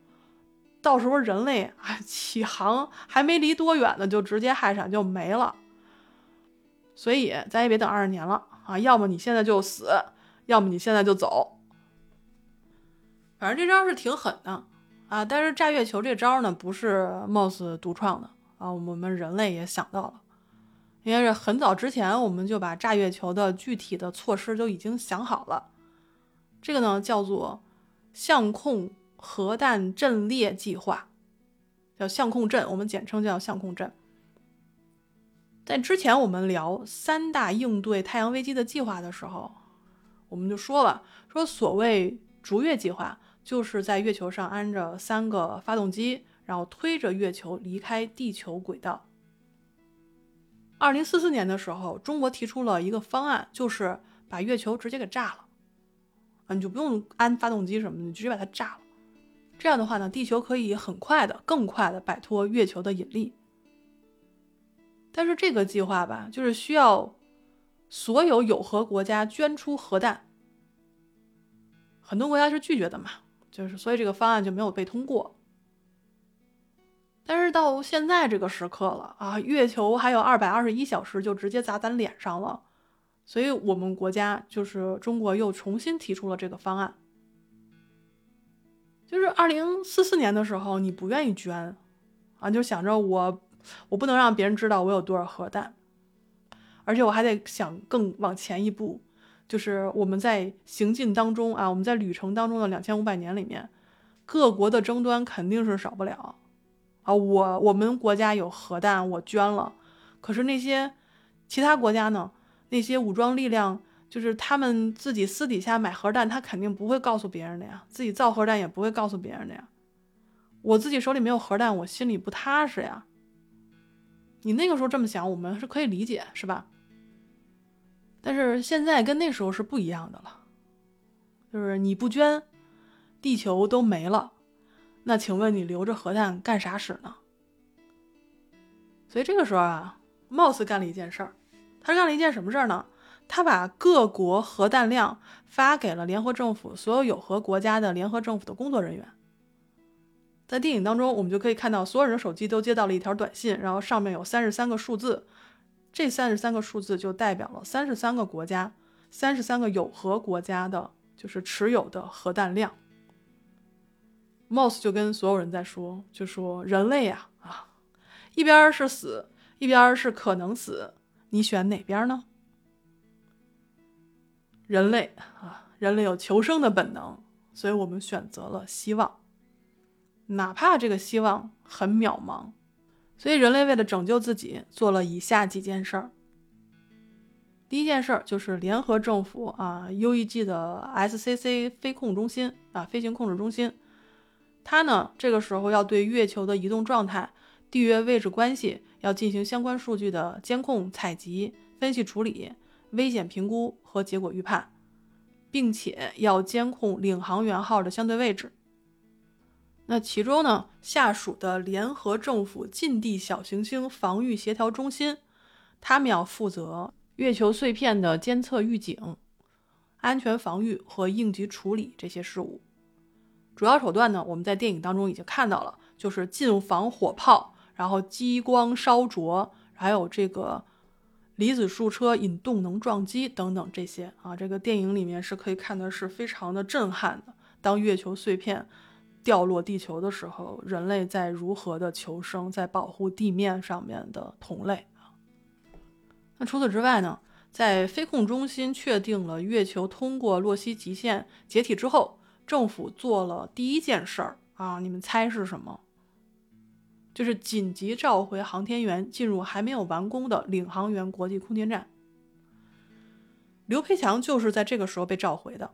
到时候人类啊起航还没离多远呢，就直接害闪就没了。所以咱也别等二十年了啊，要么你现在就死，要么你现在就走。反正这招是挺狠的啊，但是炸月球这招呢不是 Moss 独创的啊，我们人类也想到了。应该是很早之前，我们就把炸月球的具体的措施都已经想好了。这个呢叫做相控核弹阵列计划，叫相控阵，我们简称叫相控阵。在之前我们聊三大应对太阳危机的计划的时候，我们就说了，说所谓逐月计划，就是在月球上安着三个发动机，然后推着月球离开地球轨道。二零四四年的时候，中国提出了一个方案，就是把月球直接给炸了，啊，你就不用安发动机什么的，你直接把它炸了。这样的话呢，地球可以很快的、更快的摆脱月球的引力。但是这个计划吧，就是需要所有有核国家捐出核弹，很多国家是拒绝的嘛，就是所以这个方案就没有被通过。但是到现在这个时刻了啊，月球还有二百二十一小时就直接砸咱脸上了，所以我们国家就是中国又重新提出了这个方案。就是二零四四年的时候，你不愿意捐，啊，就想着我我不能让别人知道我有多少核弹，而且我还得想更往前一步，就是我们在行进当中啊，我们在旅程当中的两千五百年里面，各国的争端肯定是少不了。啊，我我们国家有核弹，我捐了。可是那些其他国家呢？那些武装力量，就是他们自己私底下买核弹，他肯定不会告诉别人的呀。自己造核弹也不会告诉别人的呀。我自己手里没有核弹，我心里不踏实呀。你那个时候这么想，我们是可以理解，是吧？但是现在跟那时候是不一样的了，就是你不捐，地球都没了。那请问你留着核弹干啥使呢？所以这个时候啊，Moss 干了一件事儿，他干了一件什么事儿呢？他把各国核弹量发给了联合政府所有有核国家的联合政府的工作人员。在电影当中，我们就可以看到所有人的手机都接到了一条短信，然后上面有三十三个数字，这三十三个数字就代表了三十三个国家、三十三个有核国家的，就是持有的核弹量。Moss 就跟所有人在说，就说人类呀，啊，一边是死，一边是可能死，你选哪边呢？人类啊，人类有求生的本能，所以我们选择了希望，哪怕这个希望很渺茫。所以人类为了拯救自己，做了以下几件事儿。第一件事儿就是联合政府啊，UEG 的 SCC 飞控中心啊，飞行控制中心，它呢这个时候要对月球的移动状态、地月位置关系要进行相关数据的监控、采集、分析、处理、危险评估和结果预判，并且要监控领航员号的相对位置。那其中呢，下属的联合政府近地小行星防御协调中心，他们要负责月球碎片的监测、预警、安全防御和应急处理这些事务。主要手段呢，我们在电影当中已经看到了，就是近防火炮，然后激光烧灼，还有这个离子束车引动能撞击等等这些啊。这个电影里面是可以看的是非常的震撼的，当月球碎片。掉落地球的时候，人类在如何的求生，在保护地面上面的同类啊？那除此之外呢？在飞控中心确定了月球通过洛希极限解体之后，政府做了第一件事儿啊！你们猜是什么？就是紧急召回航天员进入还没有完工的领航员国际空间站。刘培强就是在这个时候被召回的。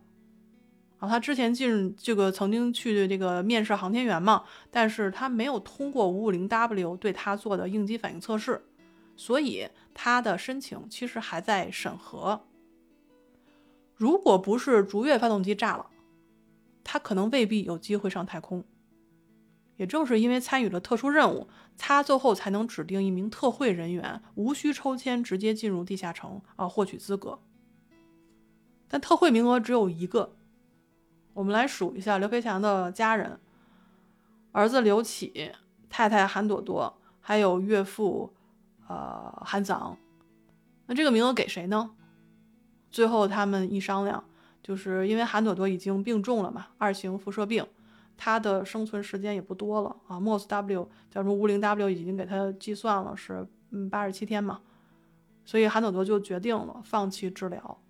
啊，他之前进这个曾经去这个面试航天员嘛，但是他没有通过五五零 W 对他做的应激反应测试，所以他的申请其实还在审核。如果不是逐月发动机炸了，他可能未必有机会上太空。也正是因为参与了特殊任务，他最后才能指定一名特惠人员，无需抽签直接进入地下城啊，获取资格。但特惠名额只有一个。我们来数一下刘培强的家人：儿子刘启、太太韩朵朵，还有岳父，呃，韩子昂。那这个名额给谁呢？最后他们一商量，就是因为韩朵朵已经病重了嘛，二型辐射病，她的生存时间也不多了啊。MOS W 叫什么？五零 W 已经给他计算了，是嗯八十七天嘛。所以韩朵朵就决定了放弃治疗，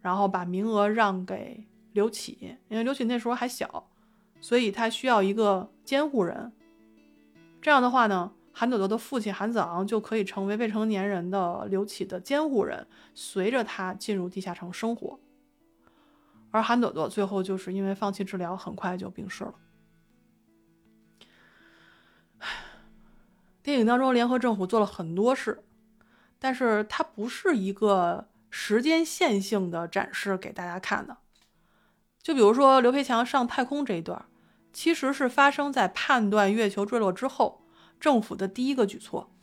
然后把名额让给。刘启，因为刘启那时候还小，所以他需要一个监护人。这样的话呢，韩朵朵的父亲韩子昂就可以成为未成年人的刘启的监护人，随着他进入地下城生活。而韩朵朵最后就是因为放弃治疗，很快就病逝了。电影当中，联合政府做了很多事，但是它不是一个时间线性的展示给大家看的。就比如说刘培强上太空这一段，其实是发生在判断月球坠落之后，政府的第一个举措。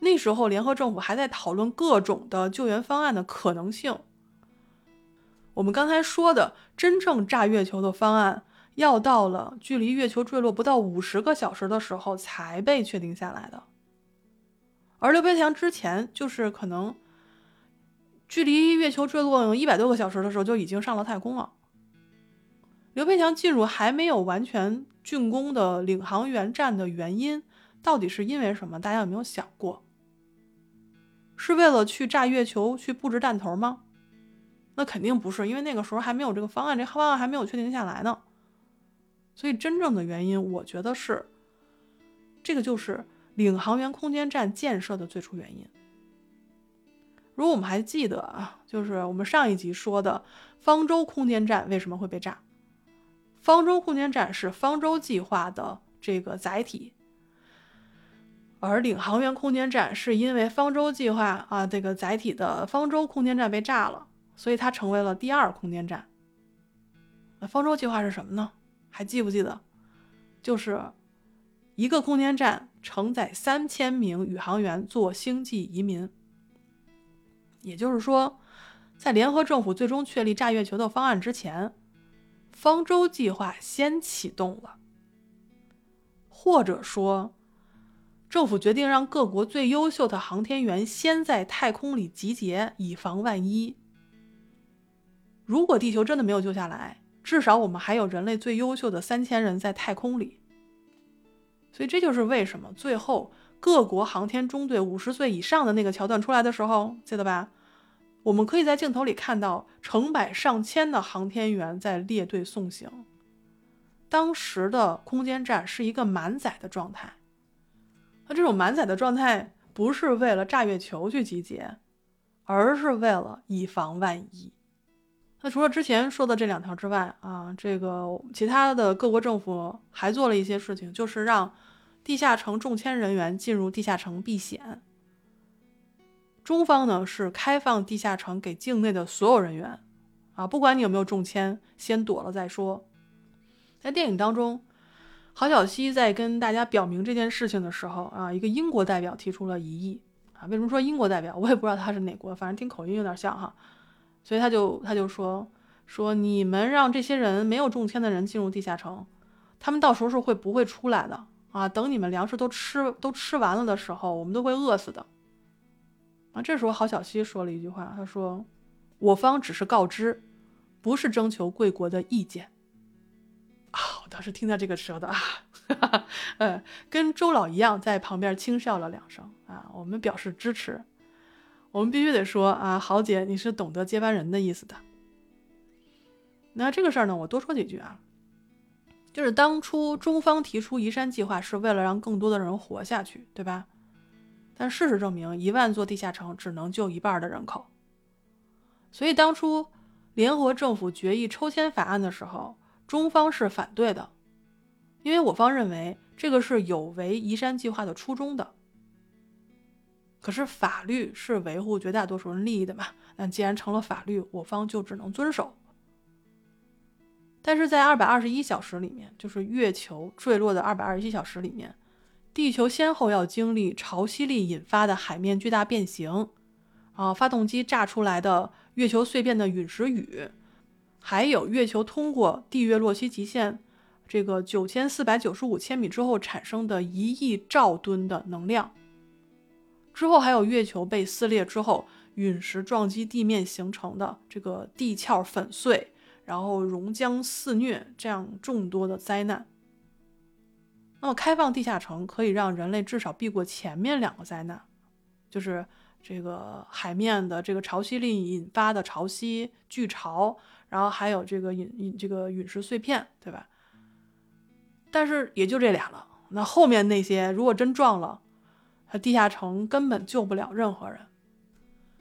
那时候联合政府还在讨论各种的救援方案的可能性。我们刚才说的真正炸月球的方案，要到了距离月球坠落不到五十个小时的时候才被确定下来的。而刘培强之前就是可能。距离月球坠落一百多个小时的时候，就已经上了太空了。刘培强进入还没有完全竣工的领航员站的原因，到底是因为什么？大家有没有想过？是为了去炸月球、去布置弹头吗？那肯定不是，因为那个时候还没有这个方案，这方案还没有确定下来呢。所以真正的原因，我觉得是这个就是领航员空间站建设的最初原因。如果我们还记得啊，就是我们上一集说的方舟空间站为什么会被炸？方舟空间站是方舟计划的这个载体，而领航员空间站是因为方舟计划啊这个载体的方舟空间站被炸了，所以它成为了第二空间站。那方舟计划是什么呢？还记不记得？就是一个空间站承载三千名宇航员做星际移民。也就是说，在联合政府最终确立炸月球的方案之前，方舟计划先启动了，或者说，政府决定让各国最优秀的航天员先在太空里集结，以防万一。如果地球真的没有救下来，至少我们还有人类最优秀的三千人在太空里。所以这就是为什么最后。各国航天中队五十岁以上的那个桥段出来的时候，记得吧？我们可以在镜头里看到成百上千的航天员在列队送行。当时的空间站是一个满载的状态。那这种满载的状态不是为了炸月球去集结，而是为了以防万一。那除了之前说的这两条之外啊，这个其他的各国政府还做了一些事情，就是让地下城中签人员进入地下城避险。中方呢是开放地下城给境内的所有人员，啊，不管你有没有中签，先躲了再说。在电影当中，郝小西在跟大家表明这件事情的时候啊，一个英国代表提出了疑义啊。为什么说英国代表？我也不知道他是哪国，反正听口音有点像哈。所以他就他就说说你们让这些人没有中签的人进入地下城，他们到时候是会不会出来的啊？等你们粮食都吃都吃完了的时候，我们都会饿死的。啊，这时候郝小西说了一句话，他说：“我方只是告知，不是征求贵国的意见。”啊，我当时听到这个时候的啊，呃，跟周老一样，在旁边轻笑了两声啊，我们表示支持。我们必须得说啊，豪姐，你是懂得接班人的意思的。那这个事儿呢，我多说几句啊，就是当初中方提出移山计划，是为了让更多的人活下去，对吧？但事实证明，一万座地下城只能救一半的人口。所以当初联合政府决议抽签法案的时候，中方是反对的，因为我方认为这个是有违移山计划的初衷的。可是法律是维护绝大多数人利益的嘛？那既然成了法律，我方就只能遵守。但是在二百二十一小时里面，就是月球坠落的二百二十一小时里面。地球先后要经历潮汐力引发的海面巨大变形，啊，发动机炸出来的月球碎片的陨石雨，还有月球通过地月洛希极限这个九千四百九十五千米之后产生的一亿兆吨的能量，之后还有月球被撕裂之后陨石撞击地面形成的这个地壳粉碎，然后熔浆肆虐这样众多的灾难。那么，开放地下城可以让人类至少避过前面两个灾难，就是这个海面的这个潮汐力引发的潮汐巨潮，然后还有这个陨这个陨石碎片，对吧？但是也就这俩了。那后面那些如果真撞了，地下城根本救不了任何人。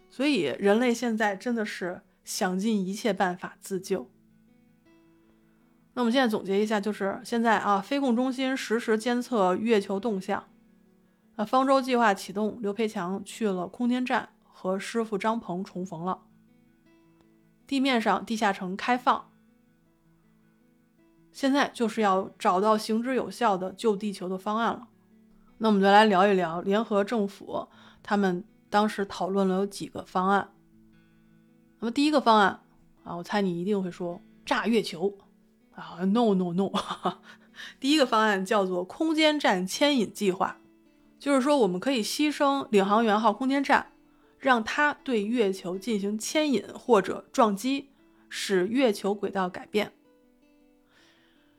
所以，人类现在真的是想尽一切办法自救。那我们现在总结一下，就是现在啊，飞控中心实时监测月球动向。那方舟计划启动，刘培强去了空间站和师傅张鹏重逢了。地面上地下城开放，现在就是要找到行之有效的救地球的方案了。那我们就来聊一聊联合政府他们当时讨论了有几个方案。那么第一个方案啊，我猜你一定会说炸月球。啊，no no no！第一个方案叫做空间站牵引计划，就是说我们可以牺牲领航员号空间站，让它对月球进行牵引或者撞击，使月球轨道改变。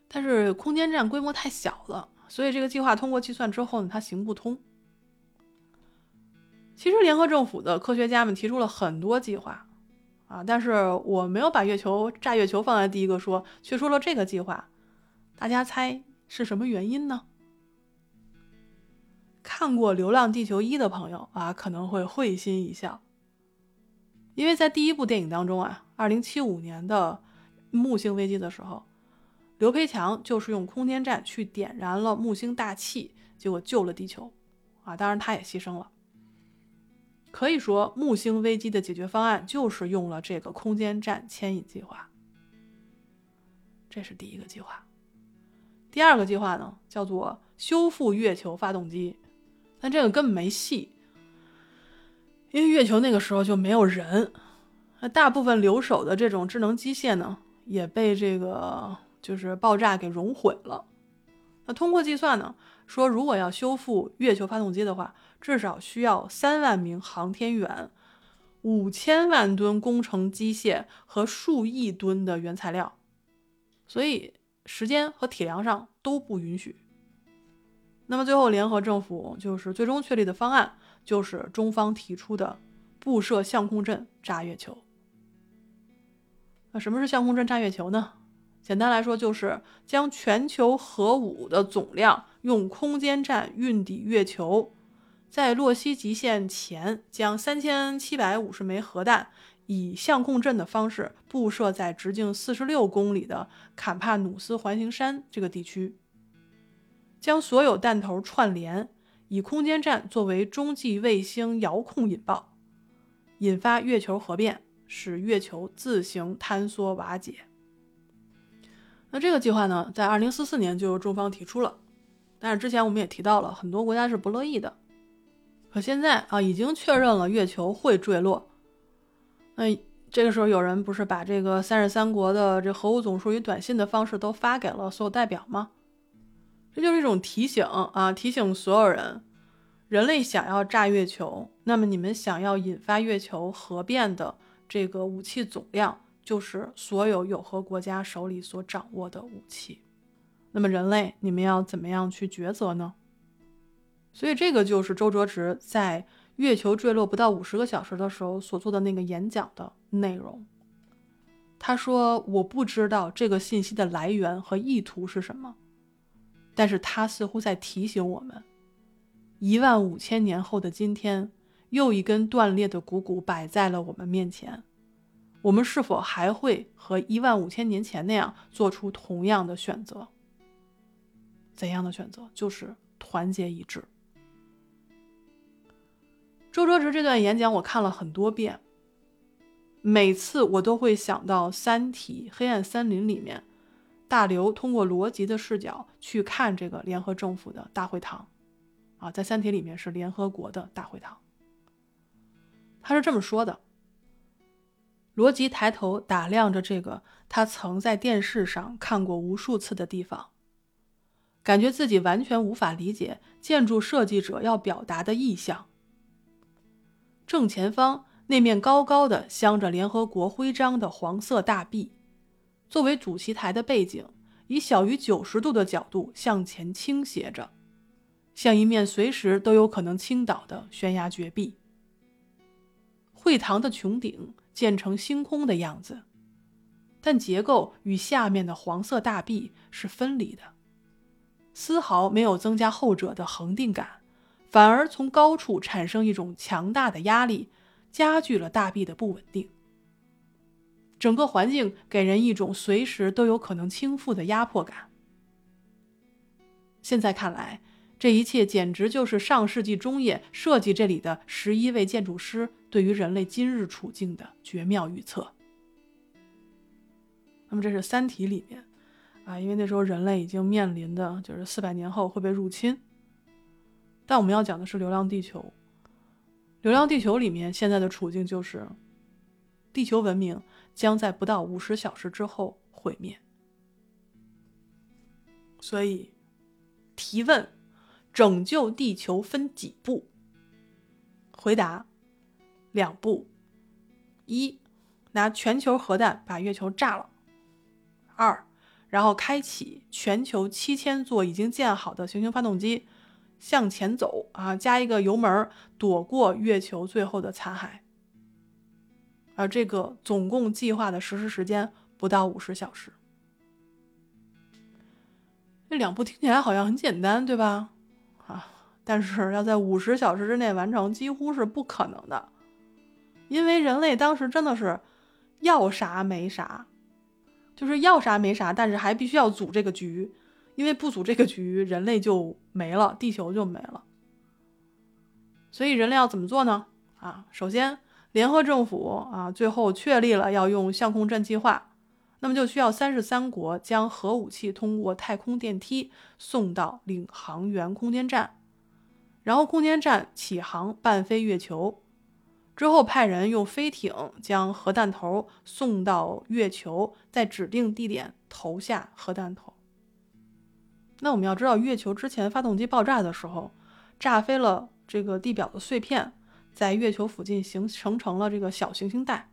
但是空间站规模太小了，所以这个计划通过计算之后呢，它行不通。其实联合政府的科学家们提出了很多计划。啊！但是我没有把月球炸月球放在第一个说，却说了这个计划。大家猜是什么原因呢？看过《流浪地球一》的朋友啊，可能会会心一笑，因为在第一部电影当中啊，二零七五年的木星危机的时候，刘培强就是用空间站去点燃了木星大气，结果救了地球。啊，当然他也牺牲了。可以说，木星危机的解决方案就是用了这个空间站牵引计划。这是第一个计划。第二个计划呢，叫做修复月球发动机，但这个根本没戏，因为月球那个时候就没有人，那大部分留守的这种智能机械呢，也被这个就是爆炸给熔毁了。那通过计算呢，说如果要修复月球发动机的话，至少需要三万名航天员、五千万吨工程机械和数亿吨的原材料，所以时间和体量上都不允许。那么最后，联合政府就是最终确立的方案，就是中方提出的布设相控阵炸月球。那什么是相控阵炸月球呢？简单来说，就是将全球核武的总量用空间站运抵月球。在洛希极限前将三千七百五十枚核弹以相控阵的方式布设在直径四十六公里的坎帕努斯环形山这个地区，将所有弹头串联，以空间站作为中继卫星遥控引爆，引发月球核变，使月球自行坍缩瓦解。那这个计划呢，在二零四四年就由中方提出了，但是之前我们也提到了，很多国家是不乐意的。可现在啊，已经确认了月球会坠落。那这个时候，有人不是把这个三十三国的这核武总数以短信的方式都发给了所有代表吗？这就是一种提醒啊，提醒所有人：人类想要炸月球，那么你们想要引发月球核变的这个武器总量，就是所有有核国家手里所掌握的武器。那么人类，你们要怎么样去抉择呢？所以，这个就是周哲直在月球坠落不到五十个小时的时候所做的那个演讲的内容。他说：“我不知道这个信息的来源和意图是什么，但是他似乎在提醒我们：一万五千年后的今天，又一根断裂的股骨摆在了我们面前。我们是否还会和一万五千年前那样做出同样的选择？怎样的选择？就是团结一致。”周哲直这段演讲我看了很多遍，每次我都会想到《三体：黑暗森林》里面，大刘通过罗辑的视角去看这个联合政府的大会堂，啊，在《三体》里面是联合国的大会堂。他是这么说的：罗辑抬头打量着这个他曾在电视上看过无数次的地方，感觉自己完全无法理解建筑设计者要表达的意象。正前方那面高高的镶着联合国徽章的黄色大壁，作为主席台的背景，以小于九十度的角度向前倾斜着，像一面随时都有可能倾倒的悬崖绝壁。会堂的穹顶建成星空的样子，但结构与下面的黄色大壁是分离的，丝毫没有增加后者的恒定感。反而从高处产生一种强大的压力，加剧了大壁的不稳定。整个环境给人一种随时都有可能倾覆的压迫感。现在看来，这一切简直就是上世纪中叶设计这里的十一位建筑师对于人类今日处境的绝妙预测。那么，这是《三体》里面啊，因为那时候人类已经面临的就是四百年后会被入侵。但我们要讲的是《流浪地球》。《流浪地球》里面现在的处境就是，地球文明将在不到五十小时之后毁灭。所以，提问：拯救地球分几步？回答：两步。一，拿全球核弹把月球炸了；二，然后开启全球七千座已经建好的行星发动机。向前走啊，加一个油门，躲过月球最后的残骸。而这个总共计划的实施时间不到五十小时。这两步听起来好像很简单，对吧？但是要在五十小时之内完成，几乎是不可能的，因为人类当时真的是要啥没啥，就是要啥没啥，但是还必须要组这个局。因为不组这个局，人类就没了，地球就没了。所以人类要怎么做呢？啊，首先，联合政府啊，最后确立了要用相控阵计划，那么就需要三十三国将核武器通过太空电梯送到领航员空间站，然后空间站起航伴飞月球，之后派人用飞艇将核弹头送到月球，在指定地点投下核弹头。那我们要知道，月球之前发动机爆炸的时候，炸飞了这个地表的碎片，在月球附近形成成了这个小行星带。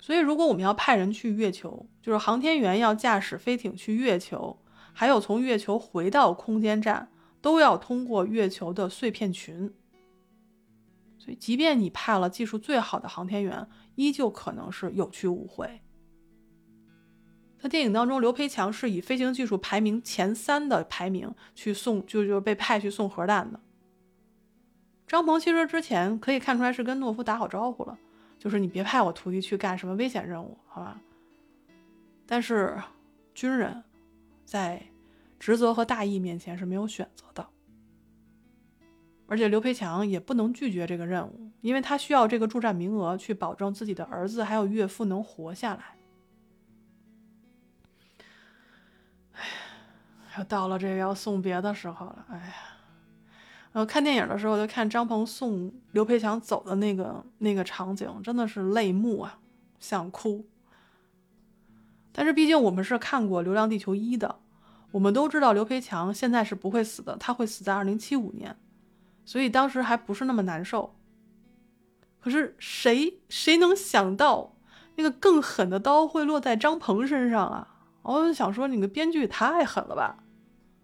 所以，如果我们要派人去月球，就是航天员要驾驶飞艇去月球，还有从月球回到空间站，都要通过月球的碎片群。所以，即便你派了技术最好的航天员，依旧可能是有去无回。在电影当中，刘培强是以飞行技术排名前三的排名去送，就就被派去送核弹的。张鹏其实之前可以看出来是跟懦夫打好招呼了，就是你别派我徒弟去干什么危险任务，好吧？但是军人在职责和大义面前是没有选择的，而且刘培强也不能拒绝这个任务，因为他需要这个助战名额去保证自己的儿子还有岳父能活下来。哎，又到了这个要送别的时候了，哎呀。然后看电影的时候，就看张鹏送刘培强走的那个那个场景，真的是泪目啊，想哭。但是毕竟我们是看过《流浪地球一》的，我们都知道刘培强现在是不会死的，他会死在二零七五年，所以当时还不是那么难受。可是谁谁能想到那个更狠的刀会落在张鹏身上啊？我就想说，你个编剧也太狠了吧！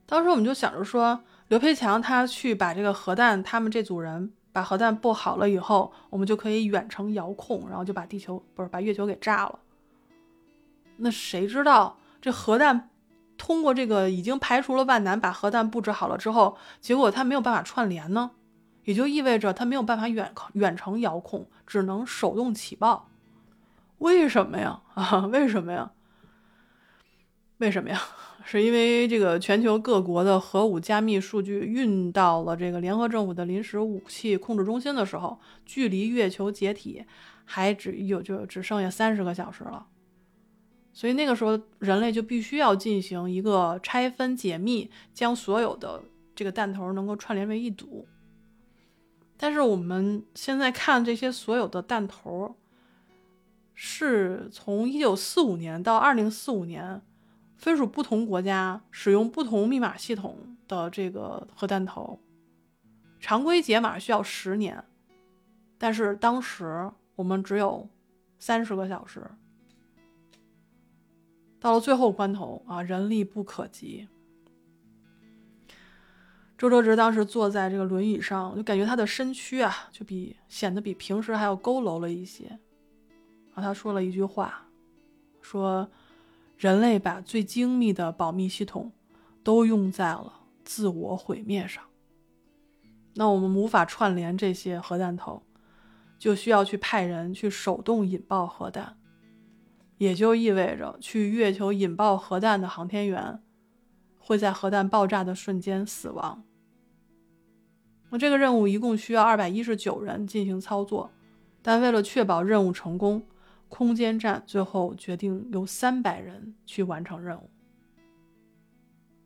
当时我们就想着说。刘培强他去把这个核弹，他们这组人把核弹布好了以后，我们就可以远程遥控，然后就把地球不是把月球给炸了。那谁知道这核弹通过这个已经排除了万难，把核弹布置好了之后，结果他没有办法串联呢？也就意味着他没有办法远远程遥控，只能手动起爆。为什么呀？啊，为什么呀？为什么呀？是因为这个全球各国的核武加密数据运到了这个联合政府的临时武器控制中心的时候，距离月球解体还只有就只剩下三十个小时了，所以那个时候人类就必须要进行一个拆分解密，将所有的这个弹头能够串联为一组。但是我们现在看这些所有的弹头，是从一九四五年到二零四五年。分属不同国家使用不同密码系统的这个核弹头，常规解码需要十年，但是当时我们只有三十个小时。到了最后关头啊，人力不可及。周哲直当时坐在这个轮椅上，就感觉他的身躯啊，就比显得比平时还要佝偻了一些。然后他说了一句话，说。人类把最精密的保密系统都用在了自我毁灭上。那我们无法串联这些核弹头，就需要去派人去手动引爆核弹，也就意味着去月球引爆核弹的航天员会在核弹爆炸的瞬间死亡。那这个任务一共需要二百一十九人进行操作，但为了确保任务成功。空间站最后决定由三百人去完成任务。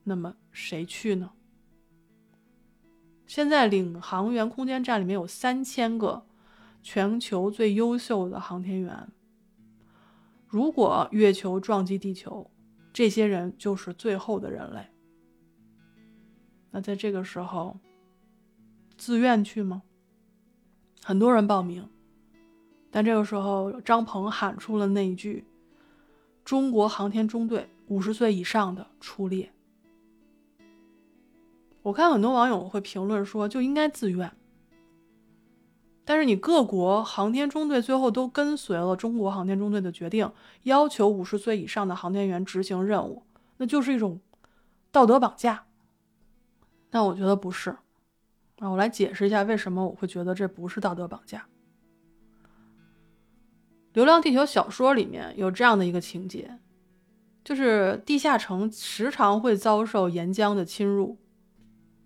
那么谁去呢？现在领航员空间站里面有三千个全球最优秀的航天员。如果月球撞击地球，这些人就是最后的人类。那在这个时候，自愿去吗？很多人报名。但这个时候，张鹏喊出了那一句：“中国航天中队五十岁以上的出列。”我看很多网友会评论说，就应该自愿。但是你各国航天中队最后都跟随了中国航天中队的决定，要求五十岁以上的航天员执行任务，那就是一种道德绑架。但我觉得不是。啊，我来解释一下为什么我会觉得这不是道德绑架。《流浪地球》小说里面有这样的一个情节，就是地下城时常会遭受岩浆的侵入，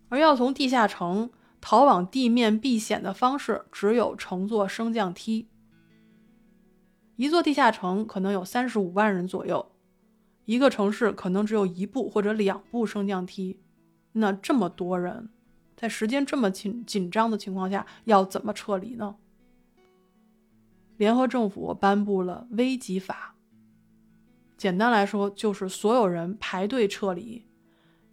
而要从地下城逃往地面避险的方式只有乘坐升降梯。一座地下城可能有三十五万人左右，一个城市可能只有一部或者两部升降梯，那这么多人，在时间这么紧紧张的情况下，要怎么撤离呢？联合政府颁布了危急法，简单来说就是所有人排队撤离，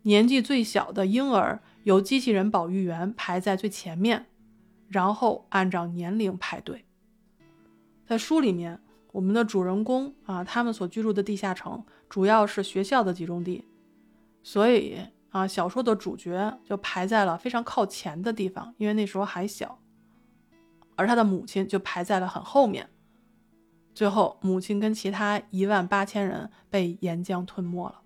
年纪最小的婴儿由机器人保育员排在最前面，然后按照年龄排队。在书里面，我们的主人公啊，他们所居住的地下城主要是学校的集中地，所以啊，小说的主角就排在了非常靠前的地方，因为那时候还小。而他的母亲就排在了很后面，最后母亲跟其他一万八千人被岩浆吞没了。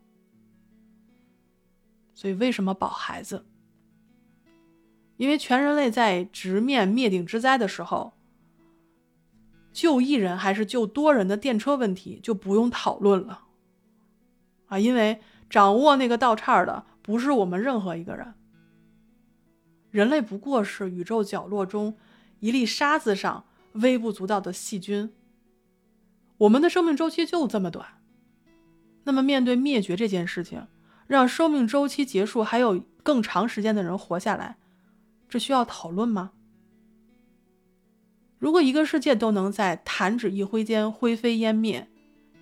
所以为什么保孩子？因为全人类在直面灭顶之灾的时候，救一人还是救多人的电车问题就不用讨论了啊！因为掌握那个道岔的不是我们任何一个人，人类不过是宇宙角落中一粒沙子上微不足道的细菌。我们的生命周期就这么短，那么面对灭绝这件事情，让生命周期结束还有更长时间的人活下来，这需要讨论吗？如果一个世界都能在弹指一挥间灰飞烟灭，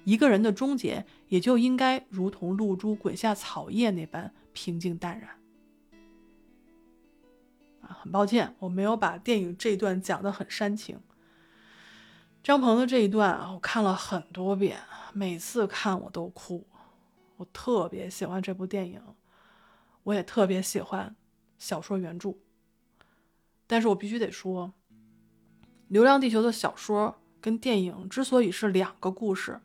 一个人的终结也就应该如同露珠滚下草叶那般平静淡然。啊，很抱歉，我没有把电影这一段讲得很煽情。张鹏的这一段啊，我看了很多遍，每次看我都哭。我特别喜欢这部电影，我也特别喜欢小说原著。但是我必须得说，《流浪地球》的小说跟电影之所以是两个故事，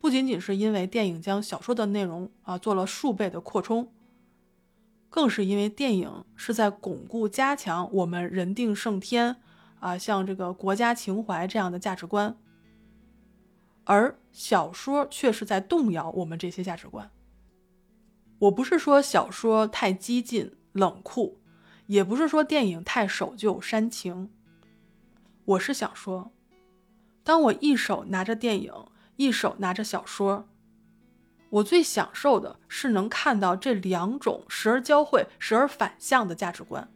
不仅仅是因为电影将小说的内容啊做了数倍的扩充，更是因为电影是在巩固、加强我们人定胜天。啊，像这个国家情怀这样的价值观，而小说却是在动摇我们这些价值观。我不是说小说太激进冷酷，也不是说电影太守旧煽情。我是想说，当我一手拿着电影，一手拿着小说，我最享受的是能看到这两种时而交汇、时而反向的价值观。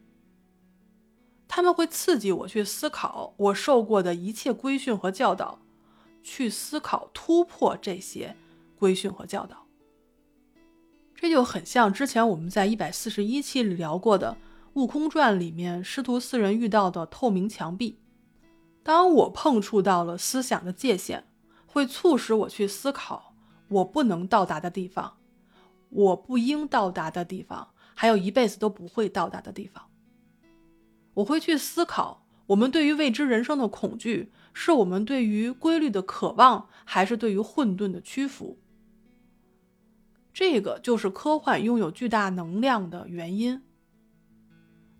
他们会刺激我去思考我受过的一切规训和教导，去思考突破这些规训和教导。这就很像之前我们在一百四十一期里聊过的《悟空传》里面师徒四人遇到的透明墙壁。当我碰触到了思想的界限，会促使我去思考我不能到达的地方，我不应到达的地方，还有一辈子都不会到达的地方。我会去思考，我们对于未知人生的恐惧，是我们对于规律的渴望，还是对于混沌的屈服？这个就是科幻拥有巨大能量的原因。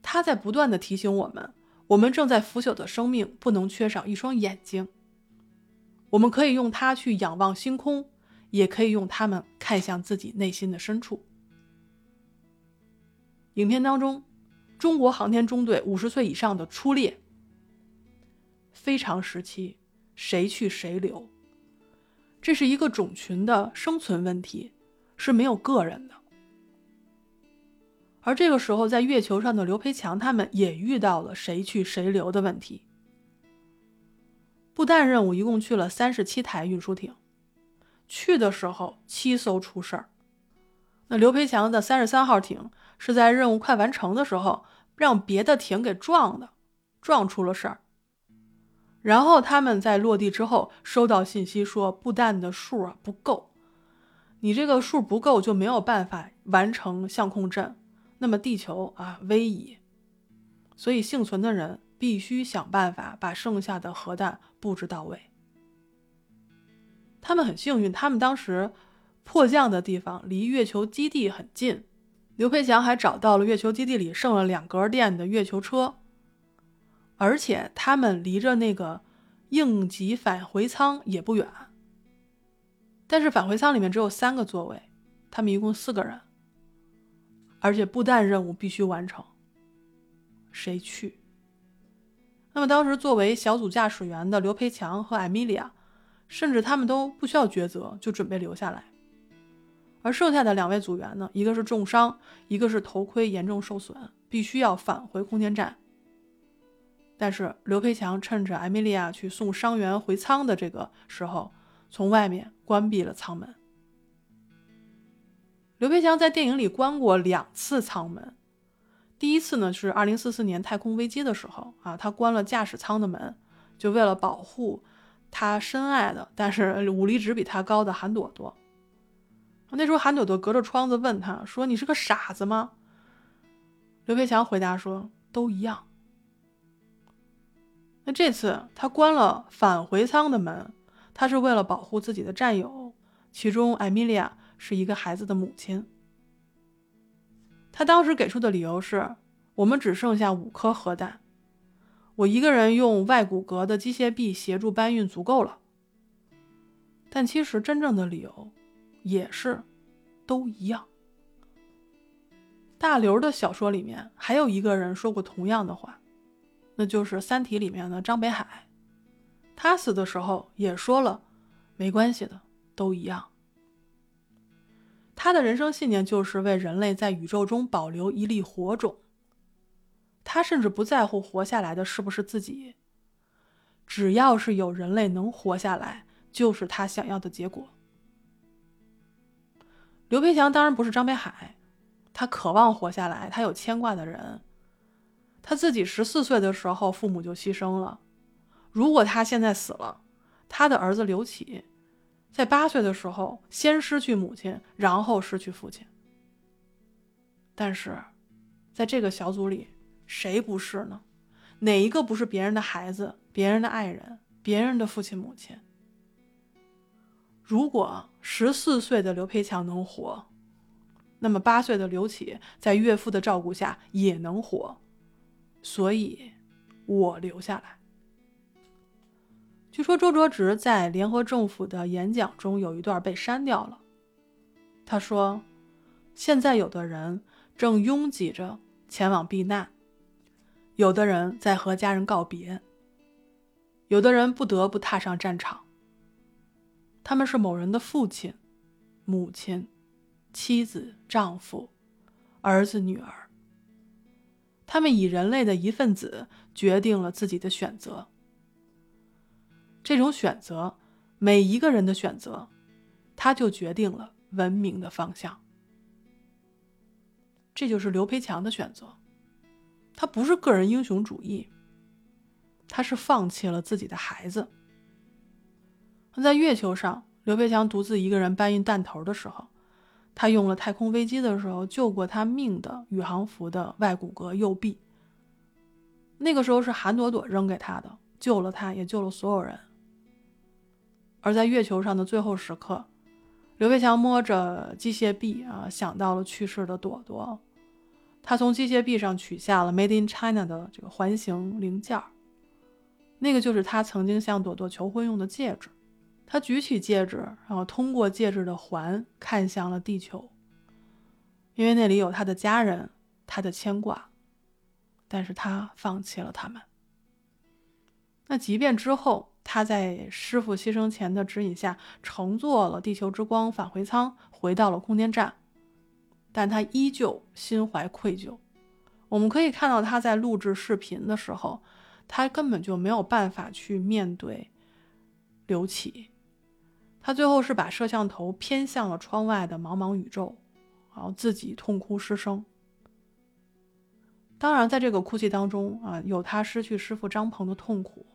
它在不断的提醒我们，我们正在腐朽的生命不能缺少一双眼睛。我们可以用它去仰望星空，也可以用它们看向自己内心的深处。影片当中。中国航天中队五十岁以上的出列，非常时期，谁去谁留？这是一个种群的生存问题，是没有个人的。而这个时候，在月球上的刘培强他们也遇到了谁去谁留的问题。布弹任务一共去了三十七台运输艇，去的时候七艘出事儿。那刘培强的三十三号艇是在任务快完成的时候。让别的艇给撞的，撞出了事儿。然后他们在落地之后收到信息说，布弹的数啊不够，你这个数不够就没有办法完成相控阵，那么地球啊危矣。所以幸存的人必须想办法把剩下的核弹布置到位。他们很幸运，他们当时迫降的地方离月球基地很近。刘培强还找到了月球基地里剩了两格电的月球车，而且他们离着那个应急返回舱也不远。但是返回舱里面只有三个座位，他们一共四个人，而且布弹任务必须完成。谁去？那么当时作为小组驾驶员的刘培强和艾米莉亚，甚至他们都不需要抉择，就准备留下来。而剩下的两位组员呢？一个是重伤，一个是头盔严重受损，必须要返回空间站。但是刘培强趁着艾米莉亚去送伤员回舱的这个时候，从外面关闭了舱门。刘培强在电影里关过两次舱门，第一次呢是二零四四年太空危机的时候啊，他关了驾驶舱的门，就为了保护他深爱的，但是 武力值比他高的韩朵朵。那时候，韩朵朵隔着窗子问他说：“你是个傻子吗？”刘培强回答说：“都一样。”那这次他关了返回舱的门，他是为了保护自己的战友，其中艾米莉亚是一个孩子的母亲。他当时给出的理由是：“我们只剩下五颗核弹，我一个人用外骨骼的机械臂协助搬运足够了。但其实真正的理由也是都一样。大刘的小说里面还有一个人说过同样的话，那就是《三体》里面的张北海，他死的时候也说了，没关系的，都一样。他的人生信念就是为人类在宇宙中保留一粒火种。他甚至不在乎活下来的是不是自己，只要是有人类能活下来，就是他想要的结果。刘培强当然不是张北海，他渴望活下来，他有牵挂的人。他自己十四岁的时候，父母就牺牲了。如果他现在死了，他的儿子刘启。在八岁的时候，先失去母亲，然后失去父亲。但是，在这个小组里，谁不是呢？哪一个不是别人的孩子、别人的爱人、别人的父亲母亲？如果十四岁的刘培强能活，那么八岁的刘启在岳父的照顾下也能活。所以，我留下来。据说周卓直在联合政府的演讲中有一段被删掉了。他说：“现在有的人正拥挤着前往避难，有的人在和家人告别，有的人不得不踏上战场。他们是某人的父亲、母亲、妻子、丈夫、儿子、女儿。他们以人类的一份子决定了自己的选择。”这种选择，每一个人的选择，他就决定了文明的方向。这就是刘培强的选择，他不是个人英雄主义，他是放弃了自己的孩子。在月球上，刘培强独自一个人搬运弹头的时候，他用了太空危机的时候救过他命的宇航服的外骨骼右臂。那个时候是韩朵朵扔给他的，救了他，也救了所有人。而在月球上的最后时刻，刘培强摸着机械臂啊，想到了去世的朵朵。他从机械臂上取下了 Made in China 的这个环形零件儿那个就是他曾经向朵朵求婚用的戒指。他举起戒指，然后通过戒指的环看向了地球，因为那里有他的家人，他的牵挂。但是他放弃了他们。那即便之后。他在师傅牺牲前的指引下，乘坐了地球之光返回舱，回到了空间站，但他依旧心怀愧疚。我们可以看到他在录制视频的时候，他根本就没有办法去面对刘启。他最后是把摄像头偏向了窗外的茫茫宇宙，然后自己痛哭失声。当然，在这个哭泣当中啊，有他失去师傅张鹏的痛苦。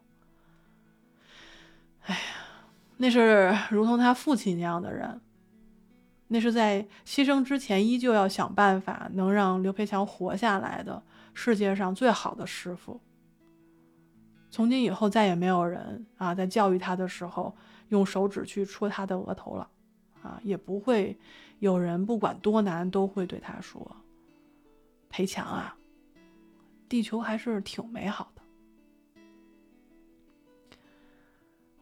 哎呀，那是如同他父亲那样的人，那是在牺牲之前依旧要想办法能让刘培强活下来的世界上最好的师傅。从今以后，再也没有人啊在教育他的时候用手指去戳他的额头了，啊，也不会有人不管多难都会对他说：“培强啊，地球还是挺美好的。”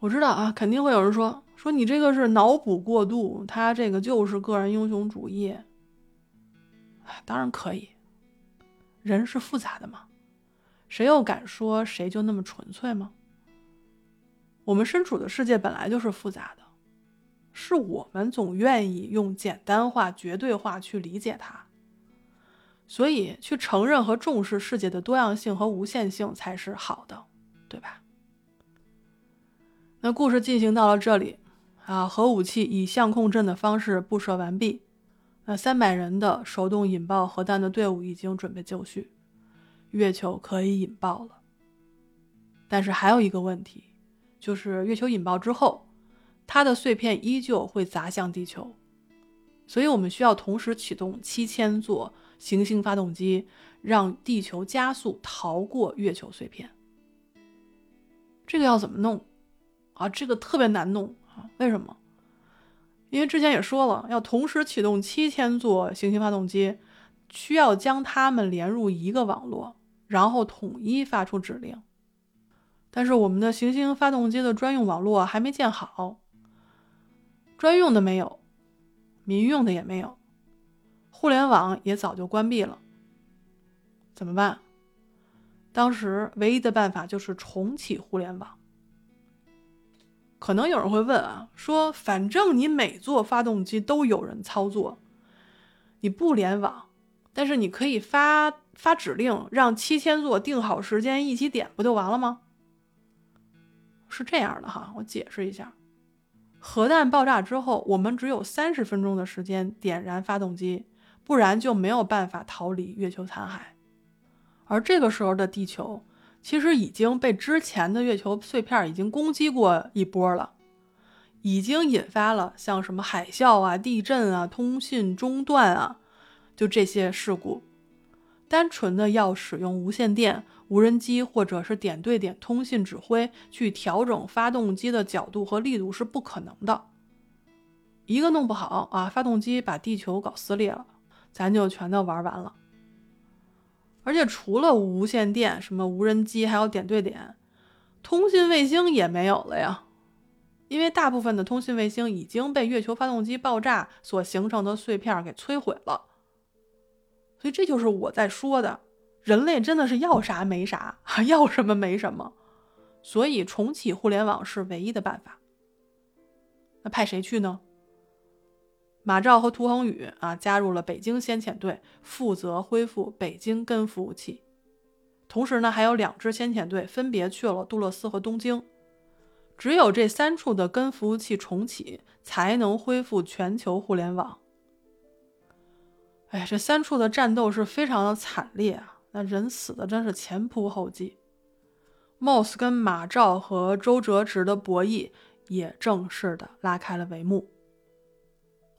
我知道啊，肯定会有人说说你这个是脑补过度，他这个就是个人英雄主义。当然可以，人是复杂的嘛，谁又敢说谁就那么纯粹吗？我们身处的世界本来就是复杂的，是我们总愿意用简单化、绝对化去理解它，所以去承认和重视世界的多样性和无限性才是好的，对吧？那故事进行到了这里，啊，核武器以相控阵的方式布设完毕，那三百人的手动引爆核弹的队伍已经准备就绪，月球可以引爆了。但是还有一个问题，就是月球引爆之后，它的碎片依旧会砸向地球，所以我们需要同时启动七千座行星发动机，让地球加速逃过月球碎片。这个要怎么弄？啊，这个特别难弄啊！为什么？因为之前也说了，要同时启动七千座行星发动机，需要将它们连入一个网络，然后统一发出指令。但是我们的行星发动机的专用网络还没建好，专用的没有，民用的也没有，互联网也早就关闭了。怎么办？当时唯一的办法就是重启互联网。可能有人会问啊，说反正你每座发动机都有人操作，你不联网，但是你可以发发指令，让七千座定好时间一起点，不就完了吗？是这样的哈，我解释一下，核弹爆炸之后，我们只有三十分钟的时间点燃发动机，不然就没有办法逃离月球残骸。而这个时候的地球。其实已经被之前的月球碎片已经攻击过一波了，已经引发了像什么海啸啊、地震啊、通信中断啊，就这些事故。单纯的要使用无线电、无人机或者是点对点通信指挥去调整发动机的角度和力度是不可能的。一个弄不好啊，发动机把地球搞撕裂了，咱就全都玩完了。而且除了无线电，什么无人机，还有点对点，通信卫星也没有了呀。因为大部分的通信卫星已经被月球发动机爆炸所形成的碎片给摧毁了。所以这就是我在说的，人类真的是要啥没啥，要什么没什么。所以重启互联网是唯一的办法。那派谁去呢？马兆和涂恒宇啊，加入了北京先遣队，负责恢复北京根服务器。同时呢，还有两支先遣队分别去了杜勒斯和东京。只有这三处的根服务器重启，才能恢复全球互联网。哎，这三处的战斗是非常的惨烈啊，那人死的真是前仆后继。Moss 跟马兆和周哲直的博弈也正式的拉开了帷幕。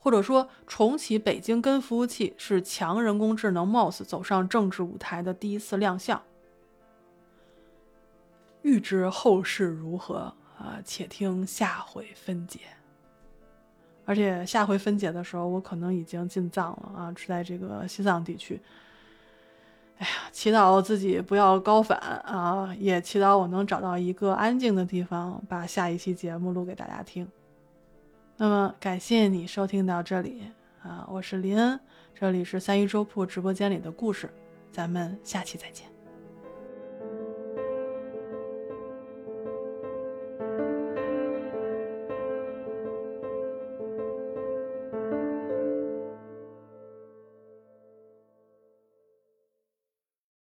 或者说，重启北京根服务器是强人工智能 MOS 走上政治舞台的第一次亮相。欲知后事如何啊，且听下回分解。而且下回分解的时候，我可能已经进藏了啊，是在这个西藏地区。哎呀，祈祷自己不要高反啊，也祈祷我能找到一个安静的地方，把下一期节目录给大家听。那么感谢你收听到这里啊，我是林恩，这里是三一粥铺直播间里的故事，咱们下期再见。